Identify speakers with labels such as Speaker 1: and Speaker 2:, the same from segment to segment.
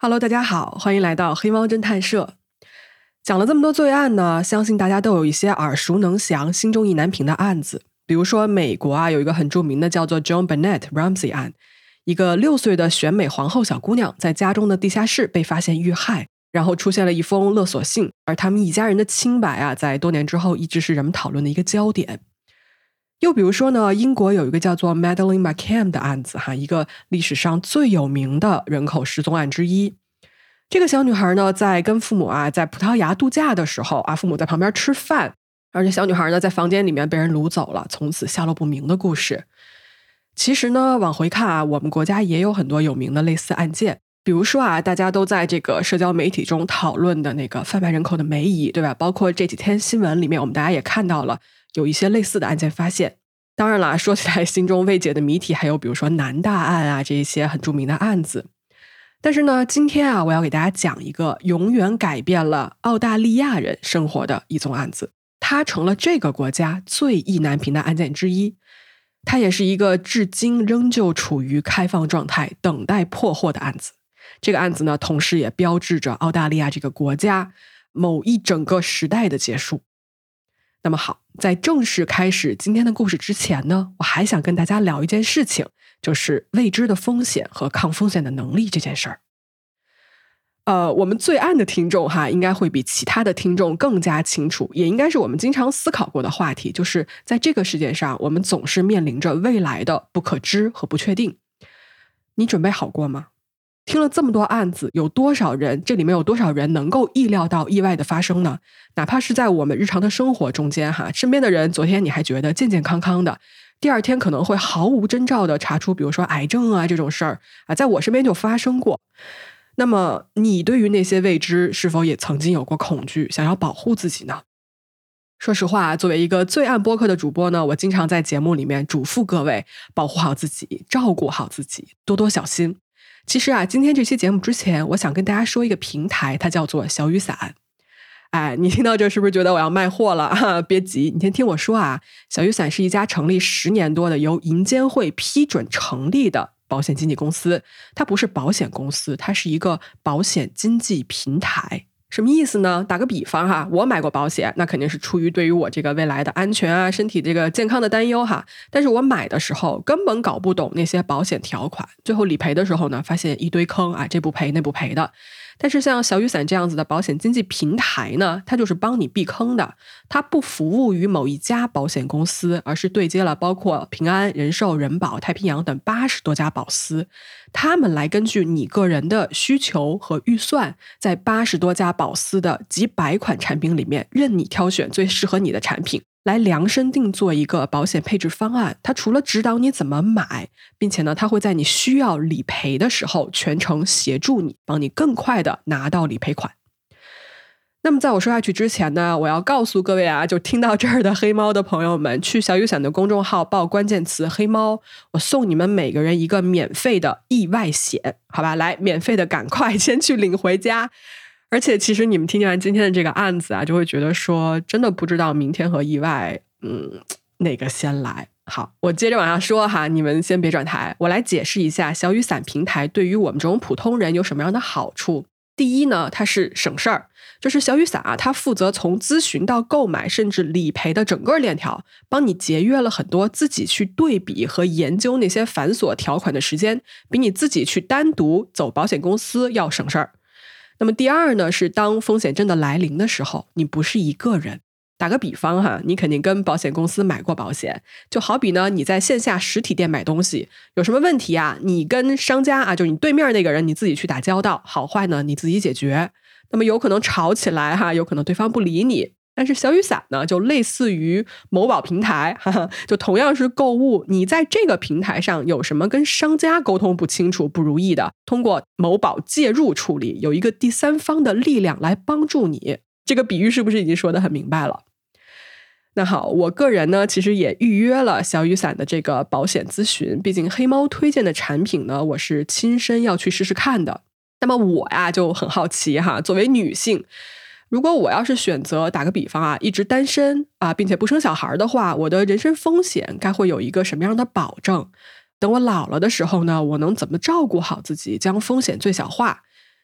Speaker 1: Hello，大家好，欢迎来到黑猫侦探社。讲了这么多罪案呢，相信大家都有一些耳熟能详、心中意难平的案子。比如说，美国啊有一个很著名的叫做 John Bennett Ramsey 案，一个六岁的选美皇后小姑娘在家中的地下室被发现遇害，然后出现了一封勒索信，而他们一家人的清白啊，在多年之后一直是人们讨论的一个焦点。又比如说呢，英国有一个叫做 Madeline McCann 的案子，哈，一个历史上最有名的人口失踪案之一。这个小女孩呢，在跟父母啊在葡萄牙度假的时候啊，父母在旁边吃饭，而且小女孩呢在房间里面被人掳走了，从此下落不明的故事。其实呢，往回看啊，我们国家也有很多有名的类似案件，比如说啊，大家都在这个社交媒体中讨论的那个贩卖人口的梅姨，对吧？包括这几天新闻里面，我们大家也看到了。有一些类似的案件发现，当然了，说起来心中未解的谜题还有，比如说南大案啊，这一些很著名的案子。但是呢，今天啊，我要给大家讲一个永远改变了澳大利亚人生活的一宗案子，它成了这个国家最意难平的案件之一。它也是一个至今仍旧处于开放状态、等待破获的案子。这个案子呢，同时也标志着澳大利亚这个国家某一整个时代的结束。那么好，在正式开始今天的故事之前呢，我还想跟大家聊一件事情，就是未知的风险和抗风险的能力这件事儿。呃，我们最暗的听众哈，应该会比其他的听众更加清楚，也应该是我们经常思考过的话题，就是在这个世界上，我们总是面临着未来的不可知和不确定。你准备好过吗？听了这么多案子，有多少人？这里面有多少人能够意料到意外的发生呢？哪怕是在我们日常的生活中间，哈，身边的人，昨天你还觉得健健康康的，第二天可能会毫无征兆的查出，比如说癌症啊这种事儿啊，在我身边就发生过。那么，你对于那些未知，是否也曾经有过恐惧，想要保护自己呢？说实话，作为一个罪案播客的主播呢，我经常在节目里面嘱咐各位保护好自己，照顾好自己，多多小心。其实啊，今天这期节目之前，我想跟大家说一个平台，它叫做小雨伞。哎，你听到这是不是觉得我要卖货了？哈别急，你先听我说啊。小雨伞是一家成立十年多的由银监会批准成立的保险经纪公司，它不是保险公司，它是一个保险经纪平台。什么意思呢？打个比方哈，我买过保险，那肯定是出于对于我这个未来的安全啊、身体这个健康的担忧哈。但是我买的时候根本搞不懂那些保险条款，最后理赔的时候呢，发现一堆坑啊，这不赔那不赔的。但是像小雨伞这样子的保险经纪平台呢，它就是帮你避坑的。它不服务于某一家保险公司，而是对接了包括平安、人寿、人保、太平洋等八十多家保司，他们来根据你个人的需求和预算，在八十多家保司的几百款产品里面，任你挑选最适合你的产品。来量身定做一个保险配置方案，它除了指导你怎么买，并且呢，它会在你需要理赔的时候全程协助你，帮你更快的拿到理赔款。那么在我说下去之前呢，我要告诉各位啊，就听到这儿的黑猫的朋友们，去小雨伞的公众号报关键词“黑猫”，我送你们每个人一个免费的意外险，好吧？来，免费的，赶快先去领回家。而且，其实你们听完今天的这个案子啊，就会觉得说，真的不知道明天和意外，嗯，哪个先来。好，我接着往下说哈，你们先别转台，我来解释一下小雨伞平台对于我们这种普通人有什么样的好处。第一呢，它是省事儿，就是小雨伞啊，它负责从咨询到购买甚至理赔的整个链条，帮你节约了很多自己去对比和研究那些繁琐条款的时间，比你自己去单独走保险公司要省事儿。那么第二呢，是当风险真的来临的时候，你不是一个人。打个比方哈，你肯定跟保险公司买过保险，就好比呢，你在线下实体店买东西，有什么问题啊？你跟商家啊，就你对面那个人，你自己去打交道，好坏呢你自己解决。那么有可能吵起来哈，有可能对方不理你。但是小雨伞呢，就类似于某宝平台，哈哈，就同样是购物。你在这个平台上有什么跟商家沟通不清楚、不如意的，通过某宝介入处理，有一个第三方的力量来帮助你。这个比喻是不是已经说的很明白了？那好，我个人呢，其实也预约了小雨伞的这个保险咨询。毕竟黑猫推荐的产品呢，我是亲身要去试试看的。那么我呀就很好奇哈，作为女性。如果我要是选择打个比方啊，一直单身啊，并且不生小孩的话，我的人身风险该会有一个什么样的保证？等我老了的时候呢，我能怎么照顾好自己，将风险最小化？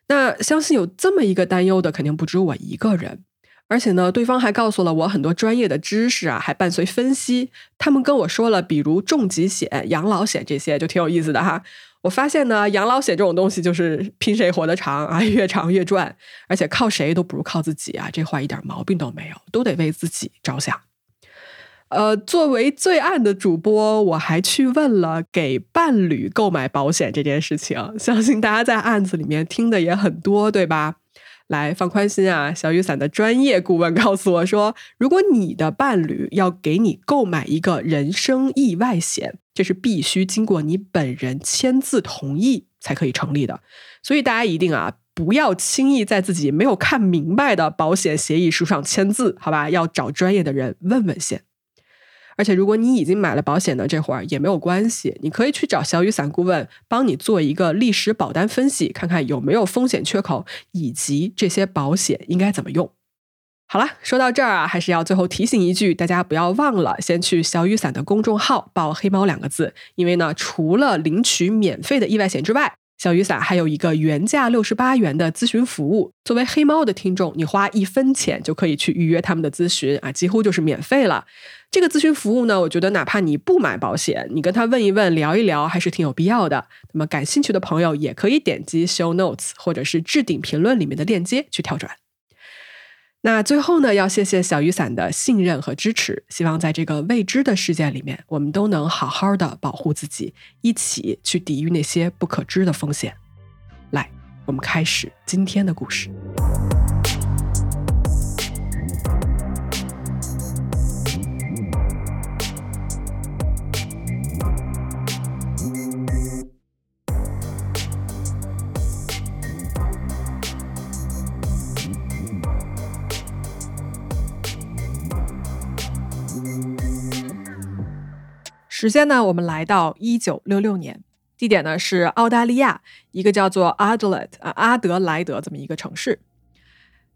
Speaker 1: 那相信有这么一个担忧的，肯定不止我一个人。而且呢，对方还告诉了我很多专业的知识啊，还伴随分析。他们跟我说了，比如重疾险、养老险这些，就挺有意思的哈。我发现呢，养老险这种东西就是拼谁活得长啊，越长越赚，而且靠谁都不如靠自己啊，这话一点毛病都没有，都得为自己着想。呃，作为罪案的主播，我还去问了给伴侣购买保险这件事情，相信大家在案子里面听的也很多，对吧？来放宽心啊！小雨伞的专业顾问告诉我说，如果你的伴侣要给你购买一个人身意外险，这是必须经过你本人签字同意才可以成立的。所以大家一定啊，不要轻易在自己没有看明白的保险协议书上签字，好吧？要找专业的人问问先。而且，如果你已经买了保险的这会儿也没有关系，你可以去找小雨伞顾问帮你做一个历史保单分析，看看有没有风险缺口，以及这些保险应该怎么用。好了，说到这儿啊，还是要最后提醒一句，大家不要忘了先去小雨伞的公众号报“黑猫”两个字，因为呢，除了领取免费的意外险之外，小雨伞还有一个原价六十八元的咨询服务。作为黑猫的听众，你花一分钱就可以去预约他们的咨询啊，几乎就是免费了。这个咨询服务呢，我觉得哪怕你不买保险，你跟他问一问、聊一聊，还是挺有必要的。那么感兴趣的朋友也可以点击 show notes 或者是置顶评论里面的链接去跳转。那最后呢，要谢谢小雨伞的信任和支持。希望在这个未知的世界里面，我们都能好好的保护自己，一起去抵御那些不可知的风险。来，我们开始今天的故事。时间呢？我们来到一九六六年，地点呢是澳大利亚一个叫做 Adelaide 啊阿德莱德这么一个城市。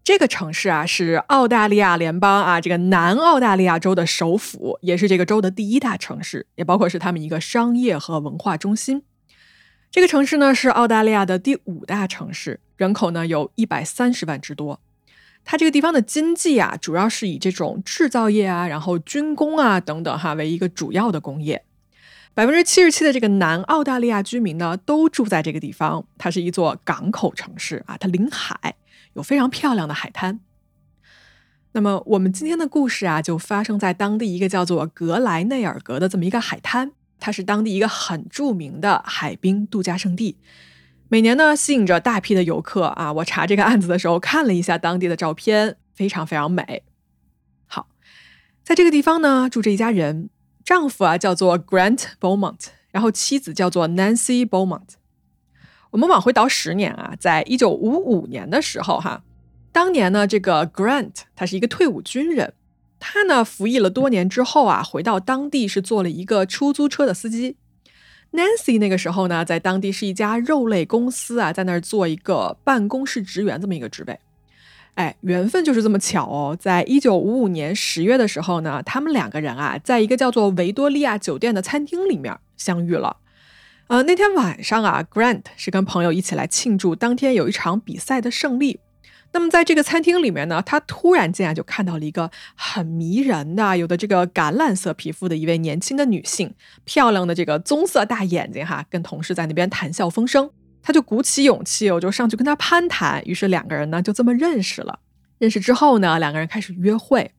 Speaker 1: 这个城市啊是澳大利亚联邦啊这个南澳大利亚州的首府，也是这个州的第一大城市，也包括是他们一个商业和文化中心。这个城市呢是澳大利亚的第五大城市，人口呢有一百三十万之多。它这个地方的经济啊，主要是以这种制造业啊，然后军工啊等等哈为一个主要的工业。百分之七十七的这个南澳大利亚居民呢，都住在这个地方。它是一座港口城市啊，它临海，有非常漂亮的海滩。那么我们今天的故事啊，就发生在当地一个叫做格莱内尔格的这么一个海滩，它是当地一个很著名的海滨度假胜地。每年呢，吸引着大批的游客啊！我查这个案子的时候，看了一下当地的照片，非常非常美。好，在这个地方呢，住着一家人，丈夫啊叫做 Grant Beaumont，然后妻子叫做 Nancy Beaumont。我们往回倒十年啊，在一九五五年的时候，哈，当年呢，这个 Grant 他是一个退伍军人，他呢服役了多年之后啊，回到当地是做了一个出租车的司机。Nancy 那个时候呢，在当地是一家肉类公司啊，在那儿做一个办公室职员这么一个职位。哎，缘分就是这么巧哦，在一九五五年十月的时候呢，他们两个人啊，在一个叫做维多利亚酒店的餐厅里面相遇了。呃，那天晚上啊，Grant 是跟朋友一起来庆祝当天有一场比赛的胜利。那么在这个餐厅里面呢，他突然间啊就看到了一个很迷人的、有的这个橄榄色皮肤的一位年轻的女性，漂亮的这个棕色大眼睛哈，跟同事在那边谈笑风生。他就鼓起勇气，我就上去跟他攀谈。于是两个人呢就这么认识了。认识之后呢，两个人开始约会。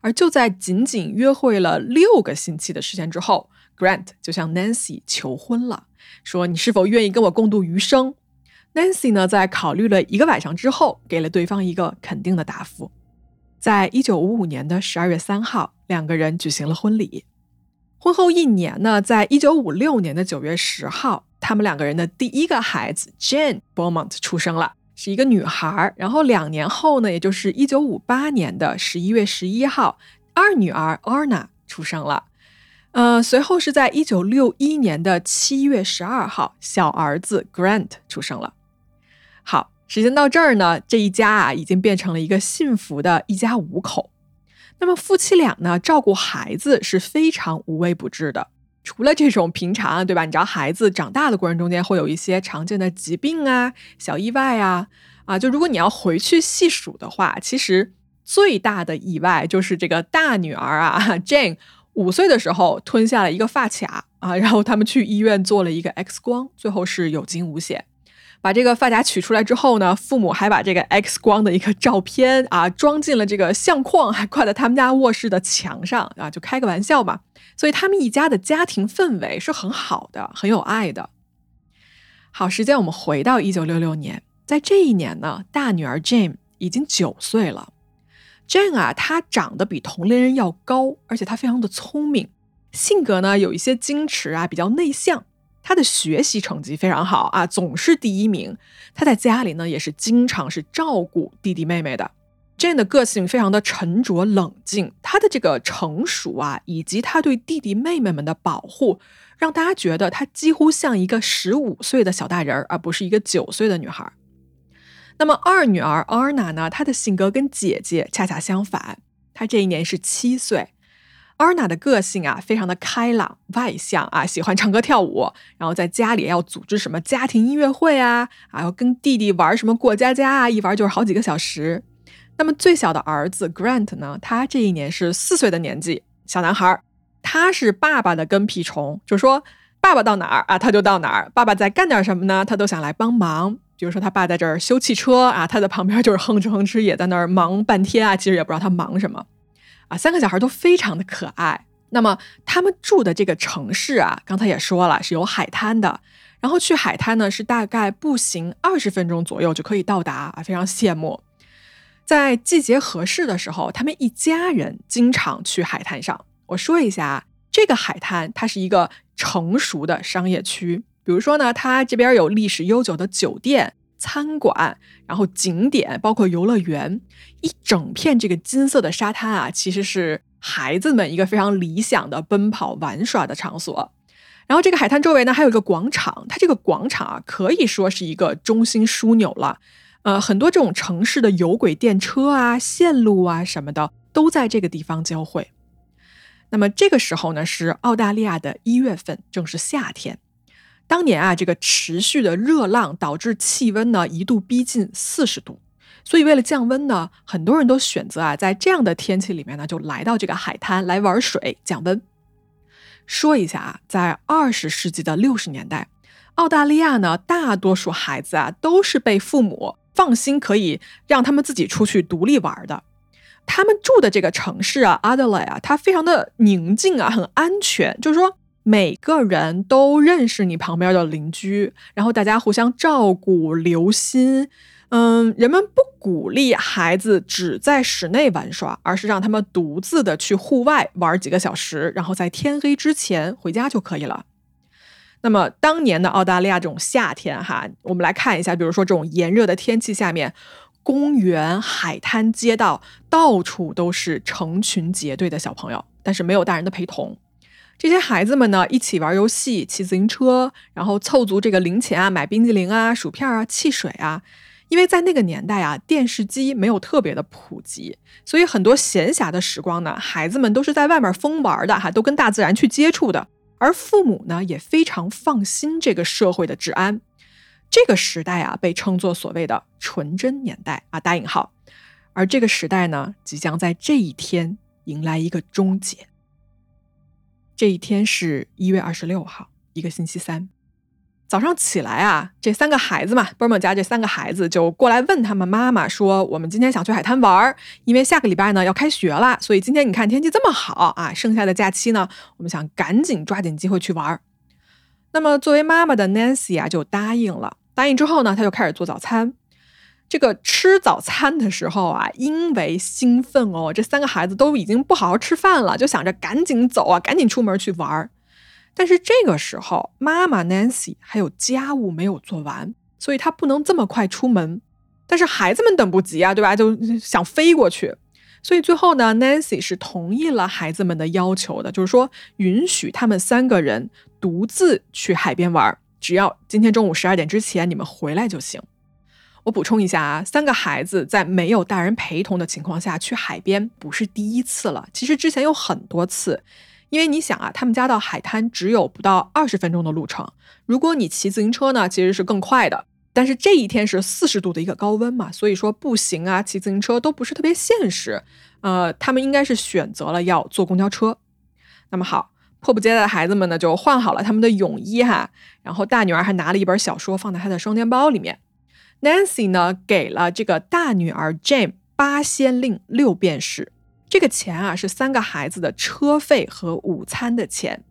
Speaker 1: 而就在仅仅约会了六个星期的时间之后，Grant 就向 Nancy 求婚了，说：“你是否愿意跟我共度余生？” Nancy 呢，在考虑了一个晚上之后，给了对方一个肯定的答复。在一九五五年的十二月三号，两个人举行了婚礼。婚后一年呢，在一九五六年的九月十号，他们两个人的第一个孩子 Jane Beaumont 出生了，是一个女孩。然后两年后呢，也就是一九五八年的十一月十一号，二女儿 Anna 出生了。呃，随后是在一九六一年的七月十二号，小儿子 Grant 出生了。时间到这儿呢，这一家啊已经变成了一个幸福的一家五口。那么夫妻俩呢，照顾孩子是非常无微不至的。
Speaker 2: 除了这种平常，对吧？你知道孩子长大的过程中间会有一些常见的疾病啊、小意外啊，啊，就如果你要回去细数的话，其实最大的意外就是这个大女儿啊，Jane 五岁的时候吞下了一个发卡啊，然后他们去医院做了一个 X 光，最后是有惊无险。把这个发夹取出来之后呢，父母还把这个 X 光的一个照片啊装进了这个相框，还挂在他们家卧室的墙上啊，就开个玩笑嘛。所以他们一家的家庭氛围是很好的，很有爱的。好，时间我们回到一九六六年，在这一年呢，大女儿 Jane 已经九岁了。Jane 啊，她长得比同龄人要高，而且她非常的聪明，性格呢有一些矜持啊，比较内向。他的学习成绩非常好啊，总是第一名。他在家里呢，也是经常是照顾弟弟妹妹的。Jane 的个性非常的沉着冷静，他的这个成熟啊，以及他对弟弟妹妹们的保护，让大家觉得他几乎像一个十五岁的小大人儿，而不是一个九岁的女孩。那么二女儿 Arna 呢，她的性格跟姐姐恰恰相反，她这一年是七岁。Arna 的个性啊，非常的开朗外向啊，喜欢唱歌跳舞，然后在家里要组织什么家庭音乐会啊，啊，要跟弟弟玩什么过家家啊，一玩就是好几个小时。那么最小的儿子 Grant 呢，他这一年是四岁的年纪，小男孩，他是爸爸的跟屁虫，就说爸爸到哪儿啊，他就到哪儿，爸爸在干点什么呢，他都想来帮忙。比如说他爸在这儿修汽车啊，他在旁边就是哼哧哼哧也在那儿忙半天啊，其实也不知道他忙什么。啊，三个小孩都非常的可爱。那么他们住的这个城市啊，刚才也说了是有海滩的。然后去海滩呢，是大概步行二十分钟左右就可以到达啊，非常羡慕。在季节合适的时候，他们一家人经常去海滩上。我说一下啊，这个海滩它是一个成熟的商业区，比如说呢，它这边有历史悠久的酒店。餐馆，然后景点，包括游乐园，一整片这个金色的沙滩啊，其实是孩子们一个非常理想的奔跑玩耍的场所。然后这个海滩周围呢，还有一个广场，它这个广场啊，可以说是一个中心枢纽了。呃，很多这种城市的有轨电车啊、线路啊什么的，都在这个地方交汇。那么这个时候呢，是澳大利亚的一月份，正是夏天。当年啊，这个持续的热浪导致气温呢一度逼近四十度，所以为了降温呢，很多人都选择啊在这样的天气里面呢就来到这个海滩来玩水降温。说一下啊，在二十世纪的六十年代，澳大利亚呢大多数孩子啊都是被父母放心可以让他们自己出去独立玩的。他们住的这个城市啊，阿德莱啊，它非常的宁静啊，很安全，就是说。每个人都认识你旁边的邻居，然后大家互相照顾、留心。嗯，人们不鼓励孩子只在室内玩耍，而是让他们独自的去户外玩几个小时，然后在天黑之前回家就可以了。那么，当年的澳大利亚这种夏天，哈，我们来看一下，比如说这种炎热的天气下面，公园、海滩、街道到处都是成群结队的小朋友，但是没有大人的陪同。这些孩子们呢，一起玩游戏、骑自行车，然后凑足这个零钱啊，买冰激凌啊、薯片啊、汽水啊。因为在那个年代啊，电视机没有特别的普及，所以很多闲暇的时光呢，孩子们都是在外面疯玩的哈，都跟大自然去接触的。而父母呢，也非常放心这个社会的治安。这个时代啊，被称作所谓的纯真年代啊，打引号。而这个时代呢，即将在这一天迎来一个终结。这一天是一月二十六号，一个星期三，早上起来啊，这三个孩子嘛，波尔家这三个孩子就过来问他们妈妈说：“我们今天想去海滩玩，因为下个礼拜呢要开学了，所以今天你看天气这么好啊，剩下的假期呢，我们想赶紧抓紧机会去玩。”那么作为妈妈的 Nancy 啊，就答应了。答应之后呢，他就开始做早餐。这个吃早餐的时候啊，因为兴奋哦，这三个孩子都已经不好好吃饭了，就想着赶紧走啊，赶紧出门去玩儿。但是这个时候，妈妈 Nancy 还有家务没有做完，所以她不能这么快出门。但是孩子们等不及啊，对吧？就想飞过去。所以最后呢，Nancy 是同意了孩子们的要求的，就是说允许他们三个人独自去海边玩，只要今天中午十二点之前你们回来就行。我补充一下啊，三个孩子在没有大人陪同的情况下去海边不是第一次了，其实之前有很多次，因为你想啊，他们家到海滩只有不到二十分钟的路程，如果你骑自行车呢，其实是更快的。但是这一天是四十度的一个高温嘛，所以说步行啊、骑自行车都不是特别现实。呃，他们应该是选择了要坐公交车。那么好，迫不及待的孩子们呢就换好了他们的泳衣哈，然后大女儿还拿了一本小说放在她的双肩包里面。Nancy 呢给了这个大女儿 Jane 八先令六便士，这个钱啊是三个孩子的车费和午餐的钱。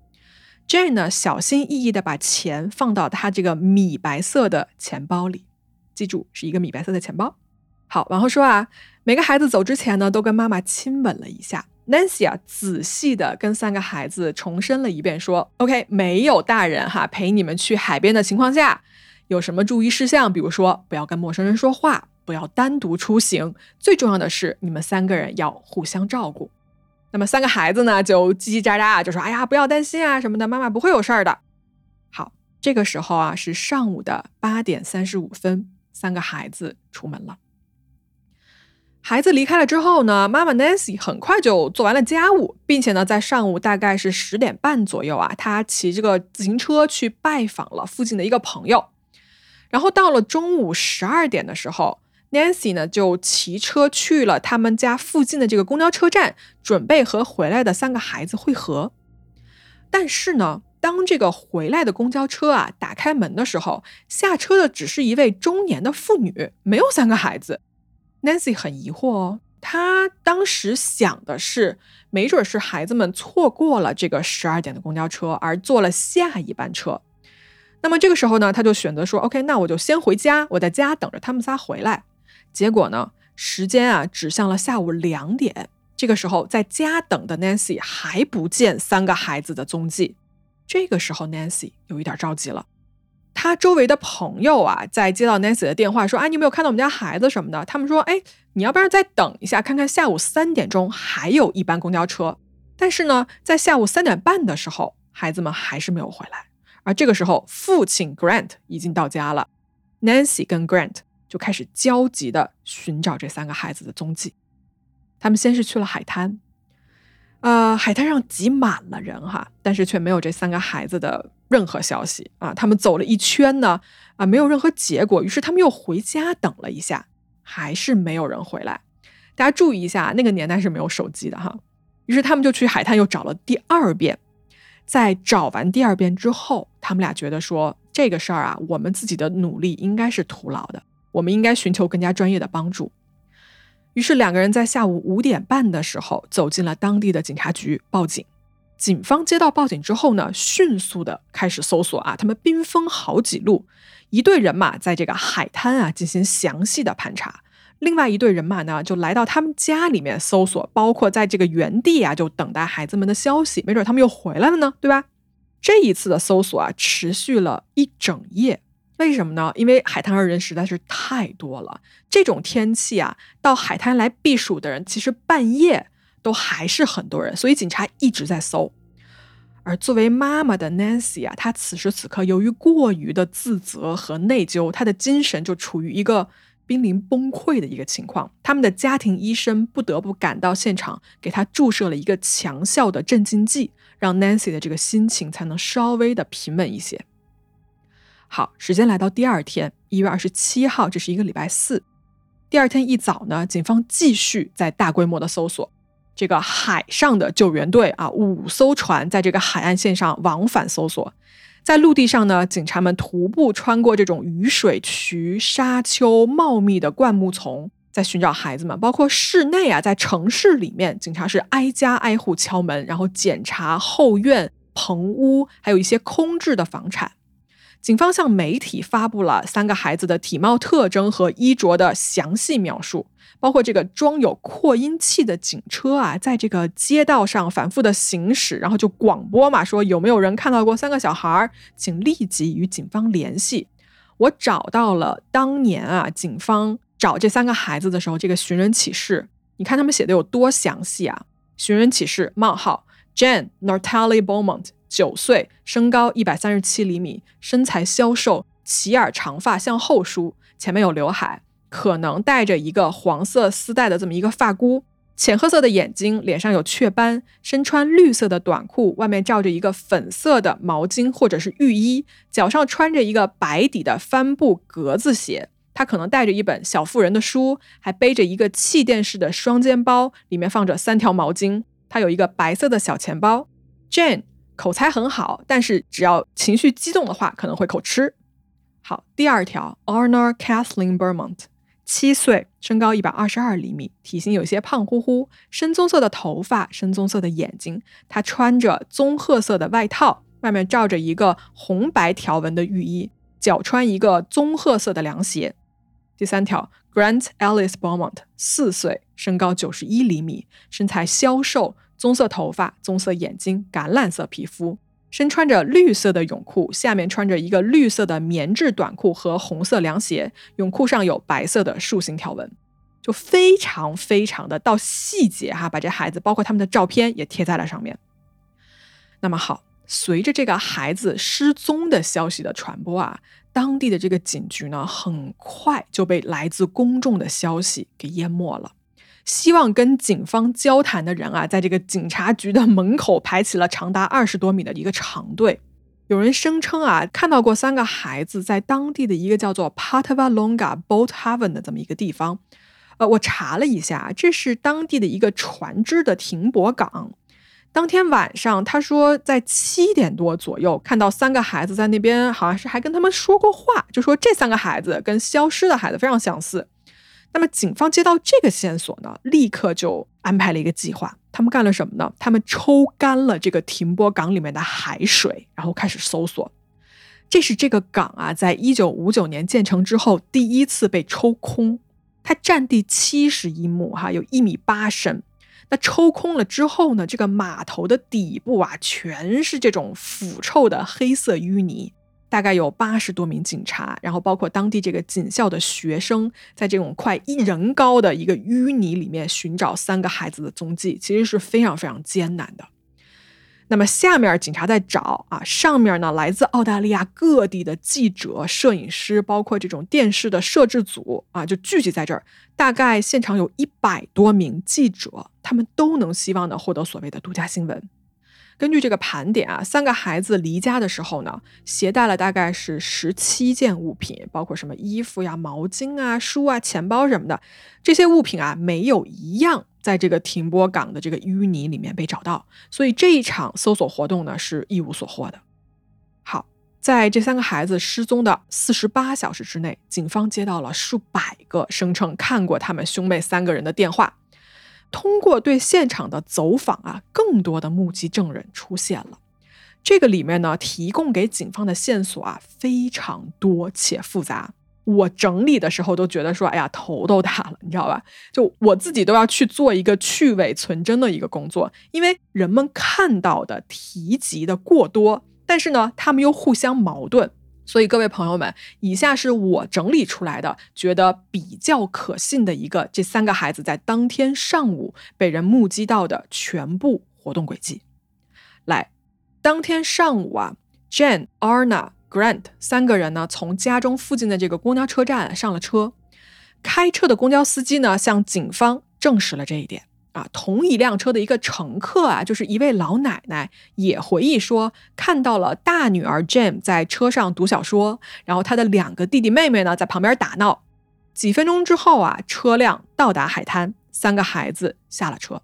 Speaker 2: Jane 呢，小心翼翼的把钱放到她这个米白色的钱包里，记住是一个米白色的钱包。好，然后说啊，每个孩子走之前呢，都跟妈妈亲吻了一下。Nancy 啊，仔细的跟三个孩子重申了一遍，说：“OK，没有大人哈陪你们去海边的情况下，有什么注意事项？比如说，不要跟陌生人说话，不要单独出行。最重要的是，你们三个人要互相照顾。”那么三个孩子呢，就叽叽喳喳，就说：“哎呀，不要担心啊，什么的，妈妈不会有事儿的。”好，这个时候啊，是上午的八点三十五分，三个孩子出门了。孩子离开了之后呢，妈妈 Nancy 很快就做完了家务，并且呢，在上午大概是十点半左右啊，她骑这个自行车去拜访了附近的一个朋友。然后到了中午十二点的时候。Nancy 呢，就骑车去了他们家附近的这个公交车站，准备和回来的三个孩子会合。但是呢，当这个回来的公交车啊打开门的时候，下车的只是一位中年的妇女，没有三个孩子。Nancy 很疑惑哦，她当时想的是，没准是孩子们错过了这个十二点的公交车，而坐了下一班车。那么这个时候呢，他就选择说：“OK，那我就先回家，我在家等着他们仨回来。”结果呢？时间啊，指向了下午两点。这个时候，在家等的 Nancy 还不见三个孩子的踪迹。这个时候，Nancy 有一点着急了。他周围的朋友啊，在接到 Nancy 的电话说：“哎，你有没有看到我们家孩子什么的？”他们说：“哎，你要不然再等一下，看看下午三点钟还有一班公交车。”但是呢，在下午三点半的时候，孩子们还是没有回来。而这个时候，父亲 Grant 已经到家了。Nancy 跟 Grant。就开始焦急的寻找这三个孩子的踪迹。他们先是去了海滩，呃，海滩上挤满了人哈，但是却没有这三个孩子的任何消息啊。他们走了一圈呢，啊，没有任何结果。于是他们又回家等了一下，还是没有人回来。大家注意一下，那个年代是没有手机的哈。于是他们就去海滩又找了第二遍。在找完第二遍之后，他们俩觉得说这个事儿啊，我们自己的努力应该是徒劳的。我们应该寻求更加专业的帮助。于是两个人在下午五点半的时候走进了当地的警察局报警。警方接到报警之后呢，迅速的开始搜索啊，他们兵分好几路，一队人马在这个海滩啊进行详细的盘查，另外一队人马呢就来到他们家里面搜索，包括在这个原地啊就等待孩子们的消息，没准他们又回来了呢，对吧？这一次的搜索啊持续了一整夜。为什么呢？因为海滩上人实在是太多了。这种天气啊，到海滩来避暑的人，其实半夜都还是很多人，所以警察一直在搜。而作为妈妈的 Nancy 啊，她此时此刻由于过于的自责和内疚，她的精神就处于一个濒临崩溃的一个情况。他们的家庭医生不得不赶到现场，给他注射了一个强效的镇静剂，让 Nancy 的这个心情才能稍微的平稳一些。好，时间来到第二天，一月二十七号，这是一个礼拜四。第二天一早呢，警方继续在大规模的搜索这个海上的救援队啊，五艘船在这个海岸线上往返搜索。在陆地上呢，警察们徒步穿过这种雨水渠、沙丘、茂密的灌木丛，在寻找孩子们。包括室内啊，在城市里面，警察是挨家挨户敲门，然后检查后院、棚屋，还有一些空置的房产。警方向媒体发布了三个孩子的体貌特征和衣着的详细描述，包括这个装有扩音器的警车啊，在这个街道上反复的行驶，然后就广播嘛，说有没有人看到过三个小孩，请立即与警方联系。我找到了当年啊，警方找这三个孩子的时候，这个寻人启事，你看他们写的有多详细啊？寻人启事：冒号，Jane Natalie Beaumont。九岁，身高一百三十七厘米，身材消瘦，齐耳长发向后梳，前面有刘海，可能戴着一个黄色丝带的这么一个发箍。浅褐色的眼睛，脸上有雀斑，身穿绿色的短裤，外面罩着一个粉色的毛巾或者是浴衣，脚上穿着一个白底的帆布格子鞋。他可能带着一本小妇人的书，还背着一个气垫式的双肩包，里面放着三条毛巾。他有一个白色的小钱包。Jane 口才很好，但是只要情绪激动的话，可能会口吃。好，第二条，Arna Kathleen Bermont。七岁，身高一百二十二厘米，体型有些胖乎乎，深棕色的头发，深棕色的眼睛。他穿着棕褐色的外套，外面罩着一个红白条纹的浴衣，脚穿一个棕褐色的凉鞋。第三条，Grant Alice Beaumont，四岁，身高九十一厘米，身材消瘦，棕色头发，棕色眼睛，橄榄色皮肤。身穿着绿色的泳裤，下面穿着一个绿色的棉质短裤和红色凉鞋，泳裤上有白色的竖形条纹，就非常非常的到细节哈，把这孩子包括他们的照片也贴在了上面。那么好，随着这个孩子失踪的消息的传播啊，当地的这个警局呢，很快就被来自公众的消息给淹没了。希望跟警方交谈的人啊，在这个警察局的门口排起了长达二十多米的一个长队。有人声称啊，看到过三个孩子在当地的一个叫做 Patavalonga Boat Haven 的这么一个地方。呃，我查了一下，这是当地的一个船只的停泊港。当天晚上，他说在七点多左右看到三个孩子在那边，好像是还跟他们说过话，就说这三个孩子跟消失的孩子非常相似。那么，警方接到这个线索呢，立刻就安排了一个计划。他们干了什么呢？他们抽干了这个停泊港里面的海水，然后开始搜索。这是这个港啊，在一九五九年建成之后第一次被抽空。它占地七十一亩，哈，有一米八深。那抽空了之后呢，这个码头的底部啊，全是这种腐臭的黑色淤泥。大概有八十多名警察，然后包括当地这个警校的学生，在这种快一人高的一个淤泥里面寻找三个孩子的踪迹，其实是非常非常艰难的。那么下面警察在找啊，上面呢来自澳大利亚各地的记者、摄影师，包括这种电视的摄制组啊，就聚集在这儿。大概现场有一百多名记者，他们都能希望的获得所谓的独家新闻。根据这个盘点啊，三个孩子离家的时候呢，携带了大概是十七件物品，包括什么衣服呀、毛巾啊、书啊、钱包什么的。这些物品啊，没有一样在这个停泊港的这个淤泥里面被找到，所以这一场搜索活动呢是一无所获的。好，在这三个孩子失踪的四十八小时之内，警方接到了数百个声称看过他们兄妹三个人的电话。通过对现场的走访啊，更多的目击证人出现了。这个里面呢，提供给警方的线索啊非常多且复杂。我整理的时候都觉得说，哎呀，头都大了，你知道吧？就我自己都要去做一个去伪存真的一个工作，因为人们看到的提及的过多，但是呢，他们又互相矛盾。所以，各位朋友们，以下是我整理出来的，觉得比较可信的一个这三个孩子在当天上午被人目击到的全部活动轨迹。来，当天上午啊，Jane、Arna、Grant 三个人呢，从家中附近的这个公交车站上了车，开车的公交司机呢，向警方证实了这一点。啊，同一辆车的一个乘客啊，就是一位老奶奶，也回忆说看到了大女儿 Jane 在车上读小说，然后她的两个弟弟妹妹呢在旁边打闹。几分钟之后啊，车辆到达海滩，三个孩子下了车。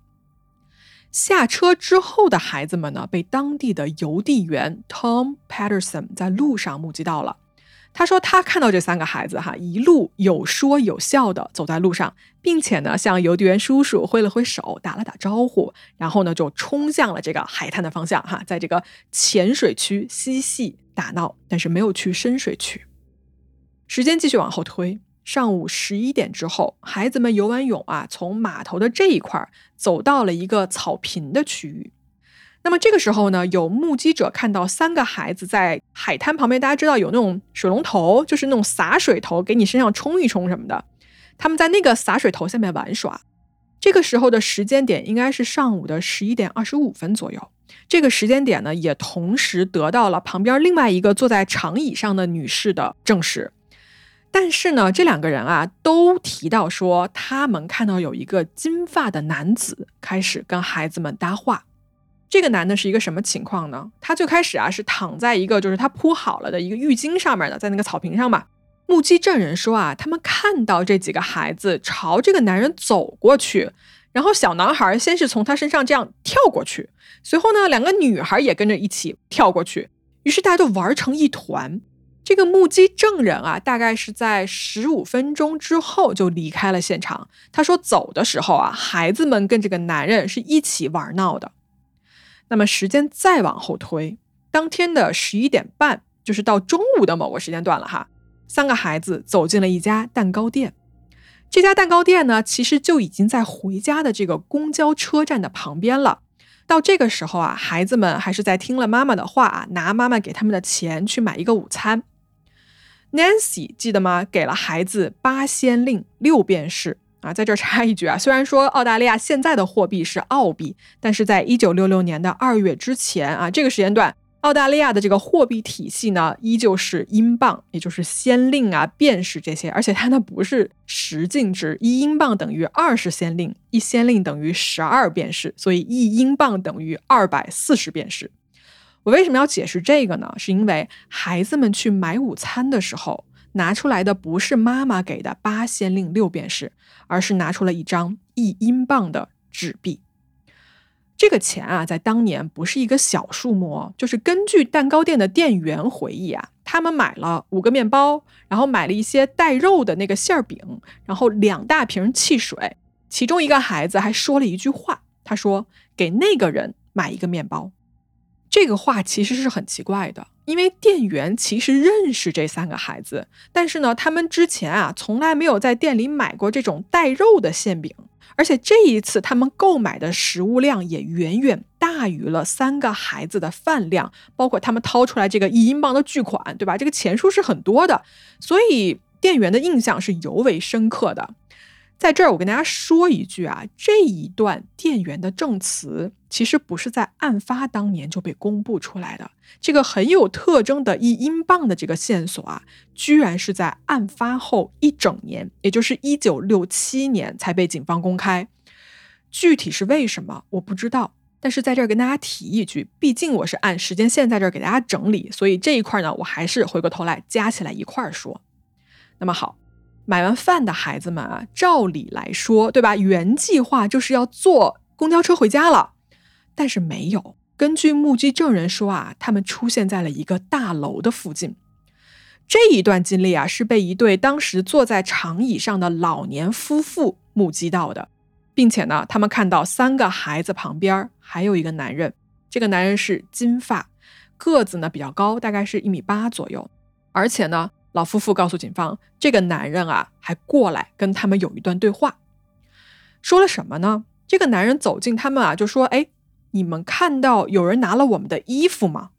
Speaker 2: 下车之后的孩子们呢，被当地的邮递员 Tom Patterson 在路上目击到了。他说，他看到这三个孩子哈，一路有说有笑的走在路上，并且呢，向邮递员叔叔挥了挥手，打了打招呼，然后呢，就冲向了这个海滩的方向哈，在这个浅水区嬉戏打闹，但是没有去深水区。时间继续往后推，上午十一点之后，孩子们游完泳啊，从码头的这一块走到了一个草坪的区域。那么这个时候呢，有目击者看到三个孩子在海滩旁边，大家知道有那种水龙头，就是那种洒水头，给你身上冲一冲什么的。他们在那个洒水头下面玩耍。这个时候的时间点应该是上午的十一点二十五分左右。这个时间点呢，也同时得到了旁边另外一个坐在长椅上的女士的证实。但是呢，这两个人啊都提到说，他们看到有一个金发的男子开始跟孩子们搭话。这个男的是一个什么情况呢？他最开始啊是躺在一个就是他铺好了的一个浴巾上面的，在那个草坪上嘛。目击证人说啊，他们看到这几个孩子朝这个男人走过去，然后小男孩先是从他身上这样跳过去，随后呢，两个女孩也跟着一起跳过去，于是大家就玩成一团。这个目击证人啊，大概是在十五分钟之后就离开了现场。他说走的时候啊，孩子们跟这个男人是一起玩闹的。那么时间再往后推，当天的十一点半，就是到中午的某个时间段了哈。三个孩子走进了一家蛋糕店，这家蛋糕店呢，其实就已经在回家的这个公交车站的旁边了。到这个时候啊，孩子们还是在听了妈妈的话啊，拿妈妈给他们的钱去买一个午餐。Nancy 记得吗？给了孩子八仙令六便士啊。在这插一句啊，虽然说澳大利亚现在的货币是澳币，但是在一九六六年的二月之前啊，这个时间段。澳大利亚的这个货币体系呢，依旧是英镑，也就是先令啊、便士这些，而且它呢不是十进制，一英镑等于二十先令，一先令等于十二便士，所以一英镑等于二百四十便士。我为什么要解释这个呢？是因为孩子们去买午餐的时候，拿出来的不是妈妈给的八先令六便士，而是拿出了一张一英镑的纸币。这个钱啊，在当年不是一个小数目。就是根据蛋糕店的店员回忆啊，他们买了五个面包，然后买了一些带肉的那个馅饼，然后两大瓶汽水。其中一个孩子还说了一句话，他说：“给那个人买一个面包。”这个话其实是很奇怪的，因为店员其实认识这三个孩子，但是呢，他们之前啊，从来没有在店里买过这种带肉的馅饼。而且这一次，他们购买的食物量也远远大于了三个孩子的饭量，包括他们掏出来这个一英镑的巨款，对吧？这个钱数是很多的，所以店员的印象是尤为深刻的。在这儿，我跟大家说一句啊，这一段店员的证词其实不是在案发当年就被公布出来的。这个很有特征的一英镑的这个线索啊，居然是在案发后一整年，也就是一九六七年才被警方公开。具体是为什么，我不知道。但是在这儿跟大家提一句，毕竟我是按时间线在这儿给大家整理，所以这一块呢，我还是回过头来加起来一块儿说。那么好。买完饭的孩子们啊，照理来说，对吧？原计划就是要坐公交车回家了，但是没有。根据目击证人说啊，他们出现在了一个大楼的附近。这一段经历啊，是被一对当时坐在长椅上的老年夫妇目击到的，并且呢，他们看到三个孩子旁边还有一个男人。这个男人是金发，个子呢比较高，大概是一米八左右，而且呢。老夫妇告诉警方，这个男人啊，还过来跟他们有一段对话，说了什么呢？这个男人走近他们啊，就说：“哎，你们看到有人拿了我们的衣服吗？”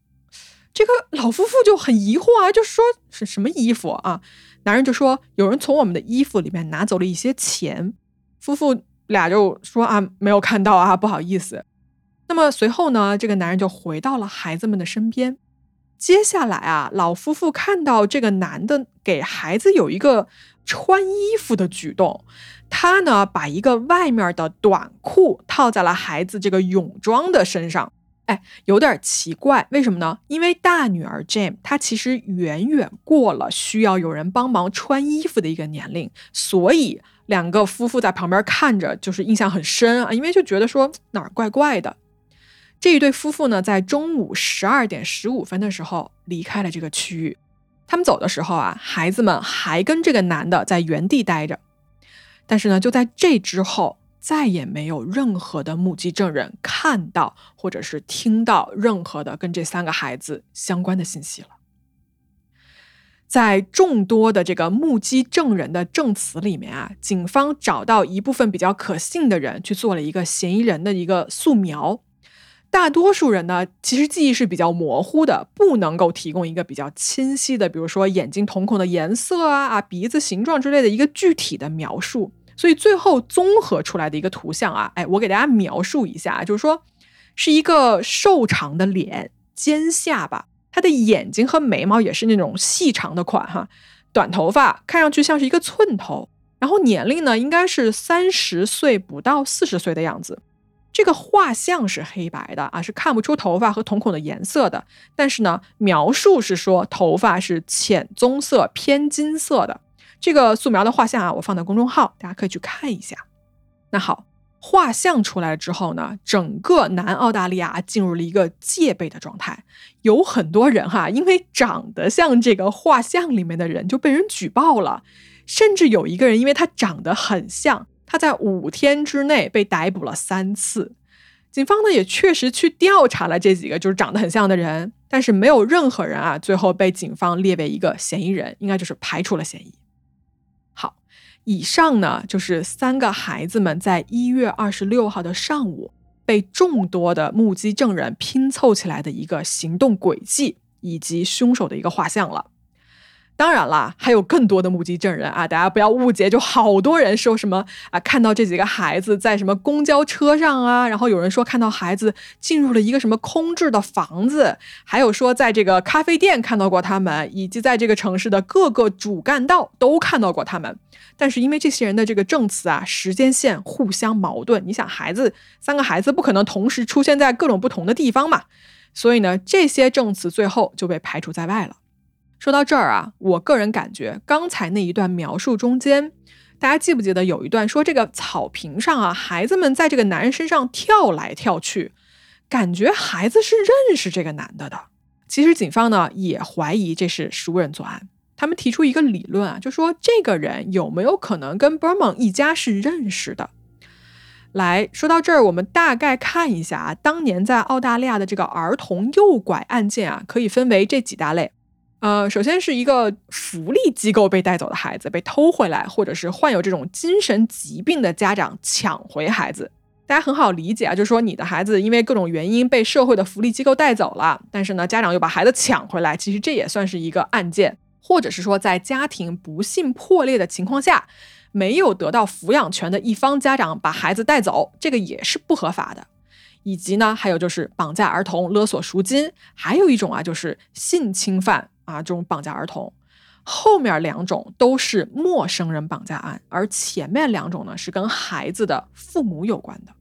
Speaker 2: 这个老夫妇就很疑惑啊，就说：“是什么衣服啊？”男人就说：“有人从我们的衣服里面拿走了一些钱。”夫妇俩就说：“啊，没有看到啊，不好意思。”那么随后呢，这个男人就回到了孩子们的身边。接下来啊，老夫妇看到这个男的给孩子有一个穿衣服的举动，他呢把一个外面的短裤套在了孩子这个泳装的身上，哎，有点奇怪，为什么呢？因为大女儿 Jane 她其实远远过了需要有人帮忙穿衣服的一个年龄，所以两个夫妇在旁边看着就是印象很深啊，因为就觉得说哪儿怪怪的。这一对夫妇呢，在中午十二点十五分的时候离开了这个区域。他们走的时候啊，孩子们还跟这个男的在原地待着。但是呢，就在这之后，再也没有任何的目击证人看到或者是听到任何的跟这三个孩子相关的信息了。在众多的这个目击证人的证词里面啊，警方找到一部分比较可信的人，去做了一个嫌疑人的一个素描。大多数人呢，其实记忆是比较模糊的，不能够提供一个比较清晰的，比如说眼睛瞳孔的颜色啊、啊鼻子形状之类的一个具体的描述。所以最后综合出来的一个图像啊，哎，我给大家描述一下，就是说是一个瘦长的脸、尖下巴，他的眼睛和眉毛也是那种细长的款哈，短头发，看上去像是一个寸头，然后年龄呢应该是三十岁不到四十岁的样子。这个画像是黑白的啊，是看不出头发和瞳孔的颜色的。但是呢，描述是说头发是浅棕色偏金色的。这个素描的画像啊，我放在公众号，大家可以去看一下。那好，画像出来了之后呢，整个南澳大利亚进入了一个戒备的状态。有很多人哈，因为长得像这个画像里面的人，就被人举报了。甚至有一个人，因为他长得很像。他在五天之内被逮捕了三次，警方呢也确实去调查了这几个就是长得很像的人，但是没有任何人啊最后被警方列为一个嫌疑人，应该就是排除了嫌疑。好，以上呢就是三个孩子们在一月二十六号的上午被众多的目击证人拼凑起来的一个行动轨迹以及凶手的一个画像了。当然了，还有更多的目击证人啊！大家不要误解，就好多人说什么啊，看到这几个孩子在什么公交车上啊，然后有人说看到孩子进入了一个什么空置的房子，还有说在这个咖啡店看到过他们，以及在这个城市的各个主干道都看到过他们。但是因为这些人的这个证词啊，时间线互相矛盾，你想孩子三个孩子不可能同时出现在各种不同的地方嘛，所以呢，这些证词最后就被排除在外了。说到这儿啊，我个人感觉刚才那一段描述中间，大家记不记得有一段说这个草坪上啊，孩子们在这个男人身上跳来跳去，感觉孩子是认识这个男的的。其实警方呢也怀疑这是熟人作案，他们提出一个理论啊，就说这个人有没有可能跟 Berman 一家是认识的。来说到这儿，我们大概看一下啊，当年在澳大利亚的这个儿童诱拐案件啊，可以分为这几大类。呃，首先是一个福利机构被带走的孩子被偷回来，或者是患有这种精神疾病的家长抢回孩子，大家很好理解啊，就是说你的孩子因为各种原因被社会的福利机构带走了，但是呢，家长又把孩子抢回来，其实这也算是一个案件，或者是说在家庭不幸破裂的情况下，没有得到抚养权的一方家长把孩子带走，这个也是不合法的。以及呢，还有就是绑架儿童、勒索赎金，还有一种啊，就是性侵犯。啊，这种绑架儿童，后面两种都是陌生人绑架案，而前面两种呢是跟孩子的父母有关的。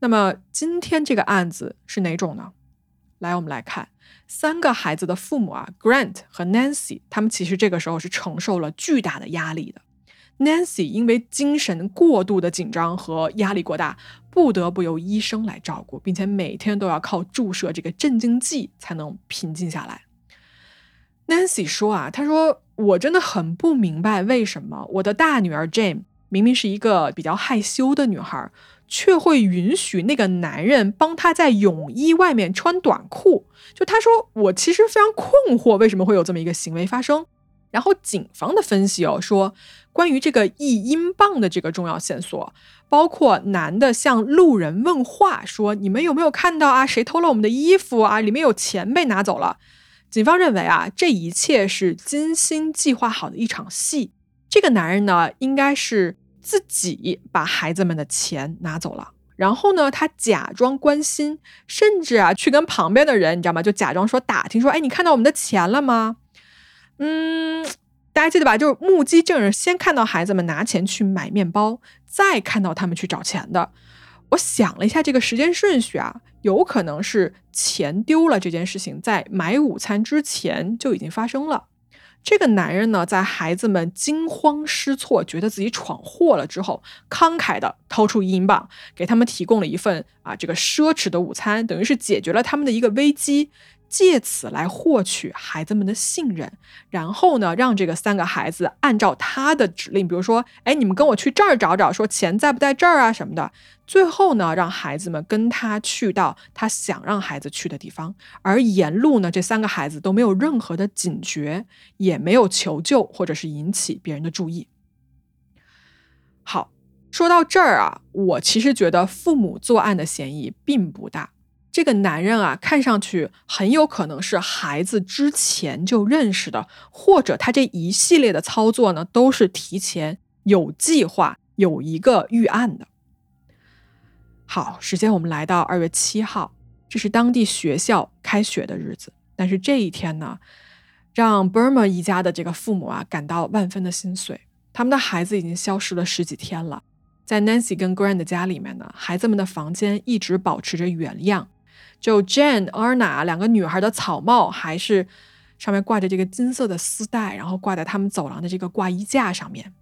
Speaker 2: 那么今天这个案子是哪种呢？来，我们来看三个孩子的父母啊，Grant 和 Nancy，他们其实这个时候是承受了巨大的压力的。Nancy 因为精神过度的紧张和压力过大，不得不由医生来照顾，并且每天都要靠注射这个镇静剂才能平静下来。Nancy 说啊，她说我真的很不明白，为什么我的大女儿 Jane 明明是一个比较害羞的女孩，却会允许那个男人帮她在泳衣外面穿短裤。就她说，我其实非常困惑，为什么会有这么一个行为发生。然后警方的分析哦，说关于这个一英镑的这个重要线索，包括男的向路人问话，说你们有没有看到啊，谁偷了我们的衣服啊，里面有钱被拿走了。警方认为啊，这一切是精心计划好的一场戏。这个男人呢，应该是自己把孩子们的钱拿走了，然后呢，他假装关心，甚至啊，去跟旁边的人，你知道吗？就假装说打听说，哎，你看到我们的钱了吗？嗯，大家记得吧？就是目击证人先看到孩子们拿钱去买面包，再看到他们去找钱的。我想了一下这个时间顺序啊。有可能是钱丢了这件事情，在买午餐之前就已经发生了。这个男人呢，在孩子们惊慌失措、觉得自己闯祸了之后，慷慨的掏出一英镑，给他们提供了一份啊这个奢侈的午餐，等于是解决了他们的一个危机。借此来获取孩子们的信任，然后呢，让这个三个孩子按照他的指令，比如说，哎，你们跟我去这儿找找，说钱在不在这儿啊什么的。最后呢，让孩子们跟他去到他想让孩子去的地方，而沿路呢，这三个孩子都没有任何的警觉，也没有求救或者是引起别人的注意。好，说到这儿啊，我其实觉得父母作案的嫌疑并不大。这个男人啊，看上去很有可能是孩子之前就认识的，或者他这一系列的操作呢，都是提前有计划、有一个预案的。好，时间我们来到二月七号，这是当地学校开学的日子。但是这一天呢，让 Burma 一家的这个父母啊感到万分的心碎。他们的孩子已经消失了十几天了，在 Nancy 跟 Grant 的家里面呢，孩子们的房间一直保持着原样，就 Jane、Arna 两个女孩的草帽还是上面挂着这个金色的丝带，然后挂在他们走廊的这个挂衣架上面。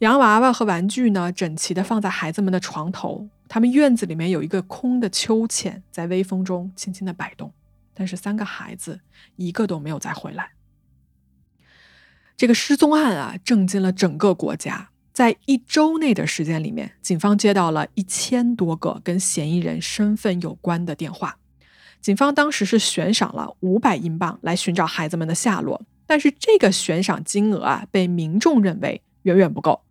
Speaker 2: 洋娃娃和玩具呢，整齐的放在孩子们的床头。他们院子里面有一个空的秋千，在微风中轻轻地摆动。但是三个孩子一个都没有再回来。这个失踪案啊，震惊了整个国家。在一周内的时间里面，警方接到了一千多个跟嫌疑人身份有关的电话。警方当时是悬赏了五百英镑来寻找孩子们的下落，但是这个悬赏金额啊，被民众认为远远不够。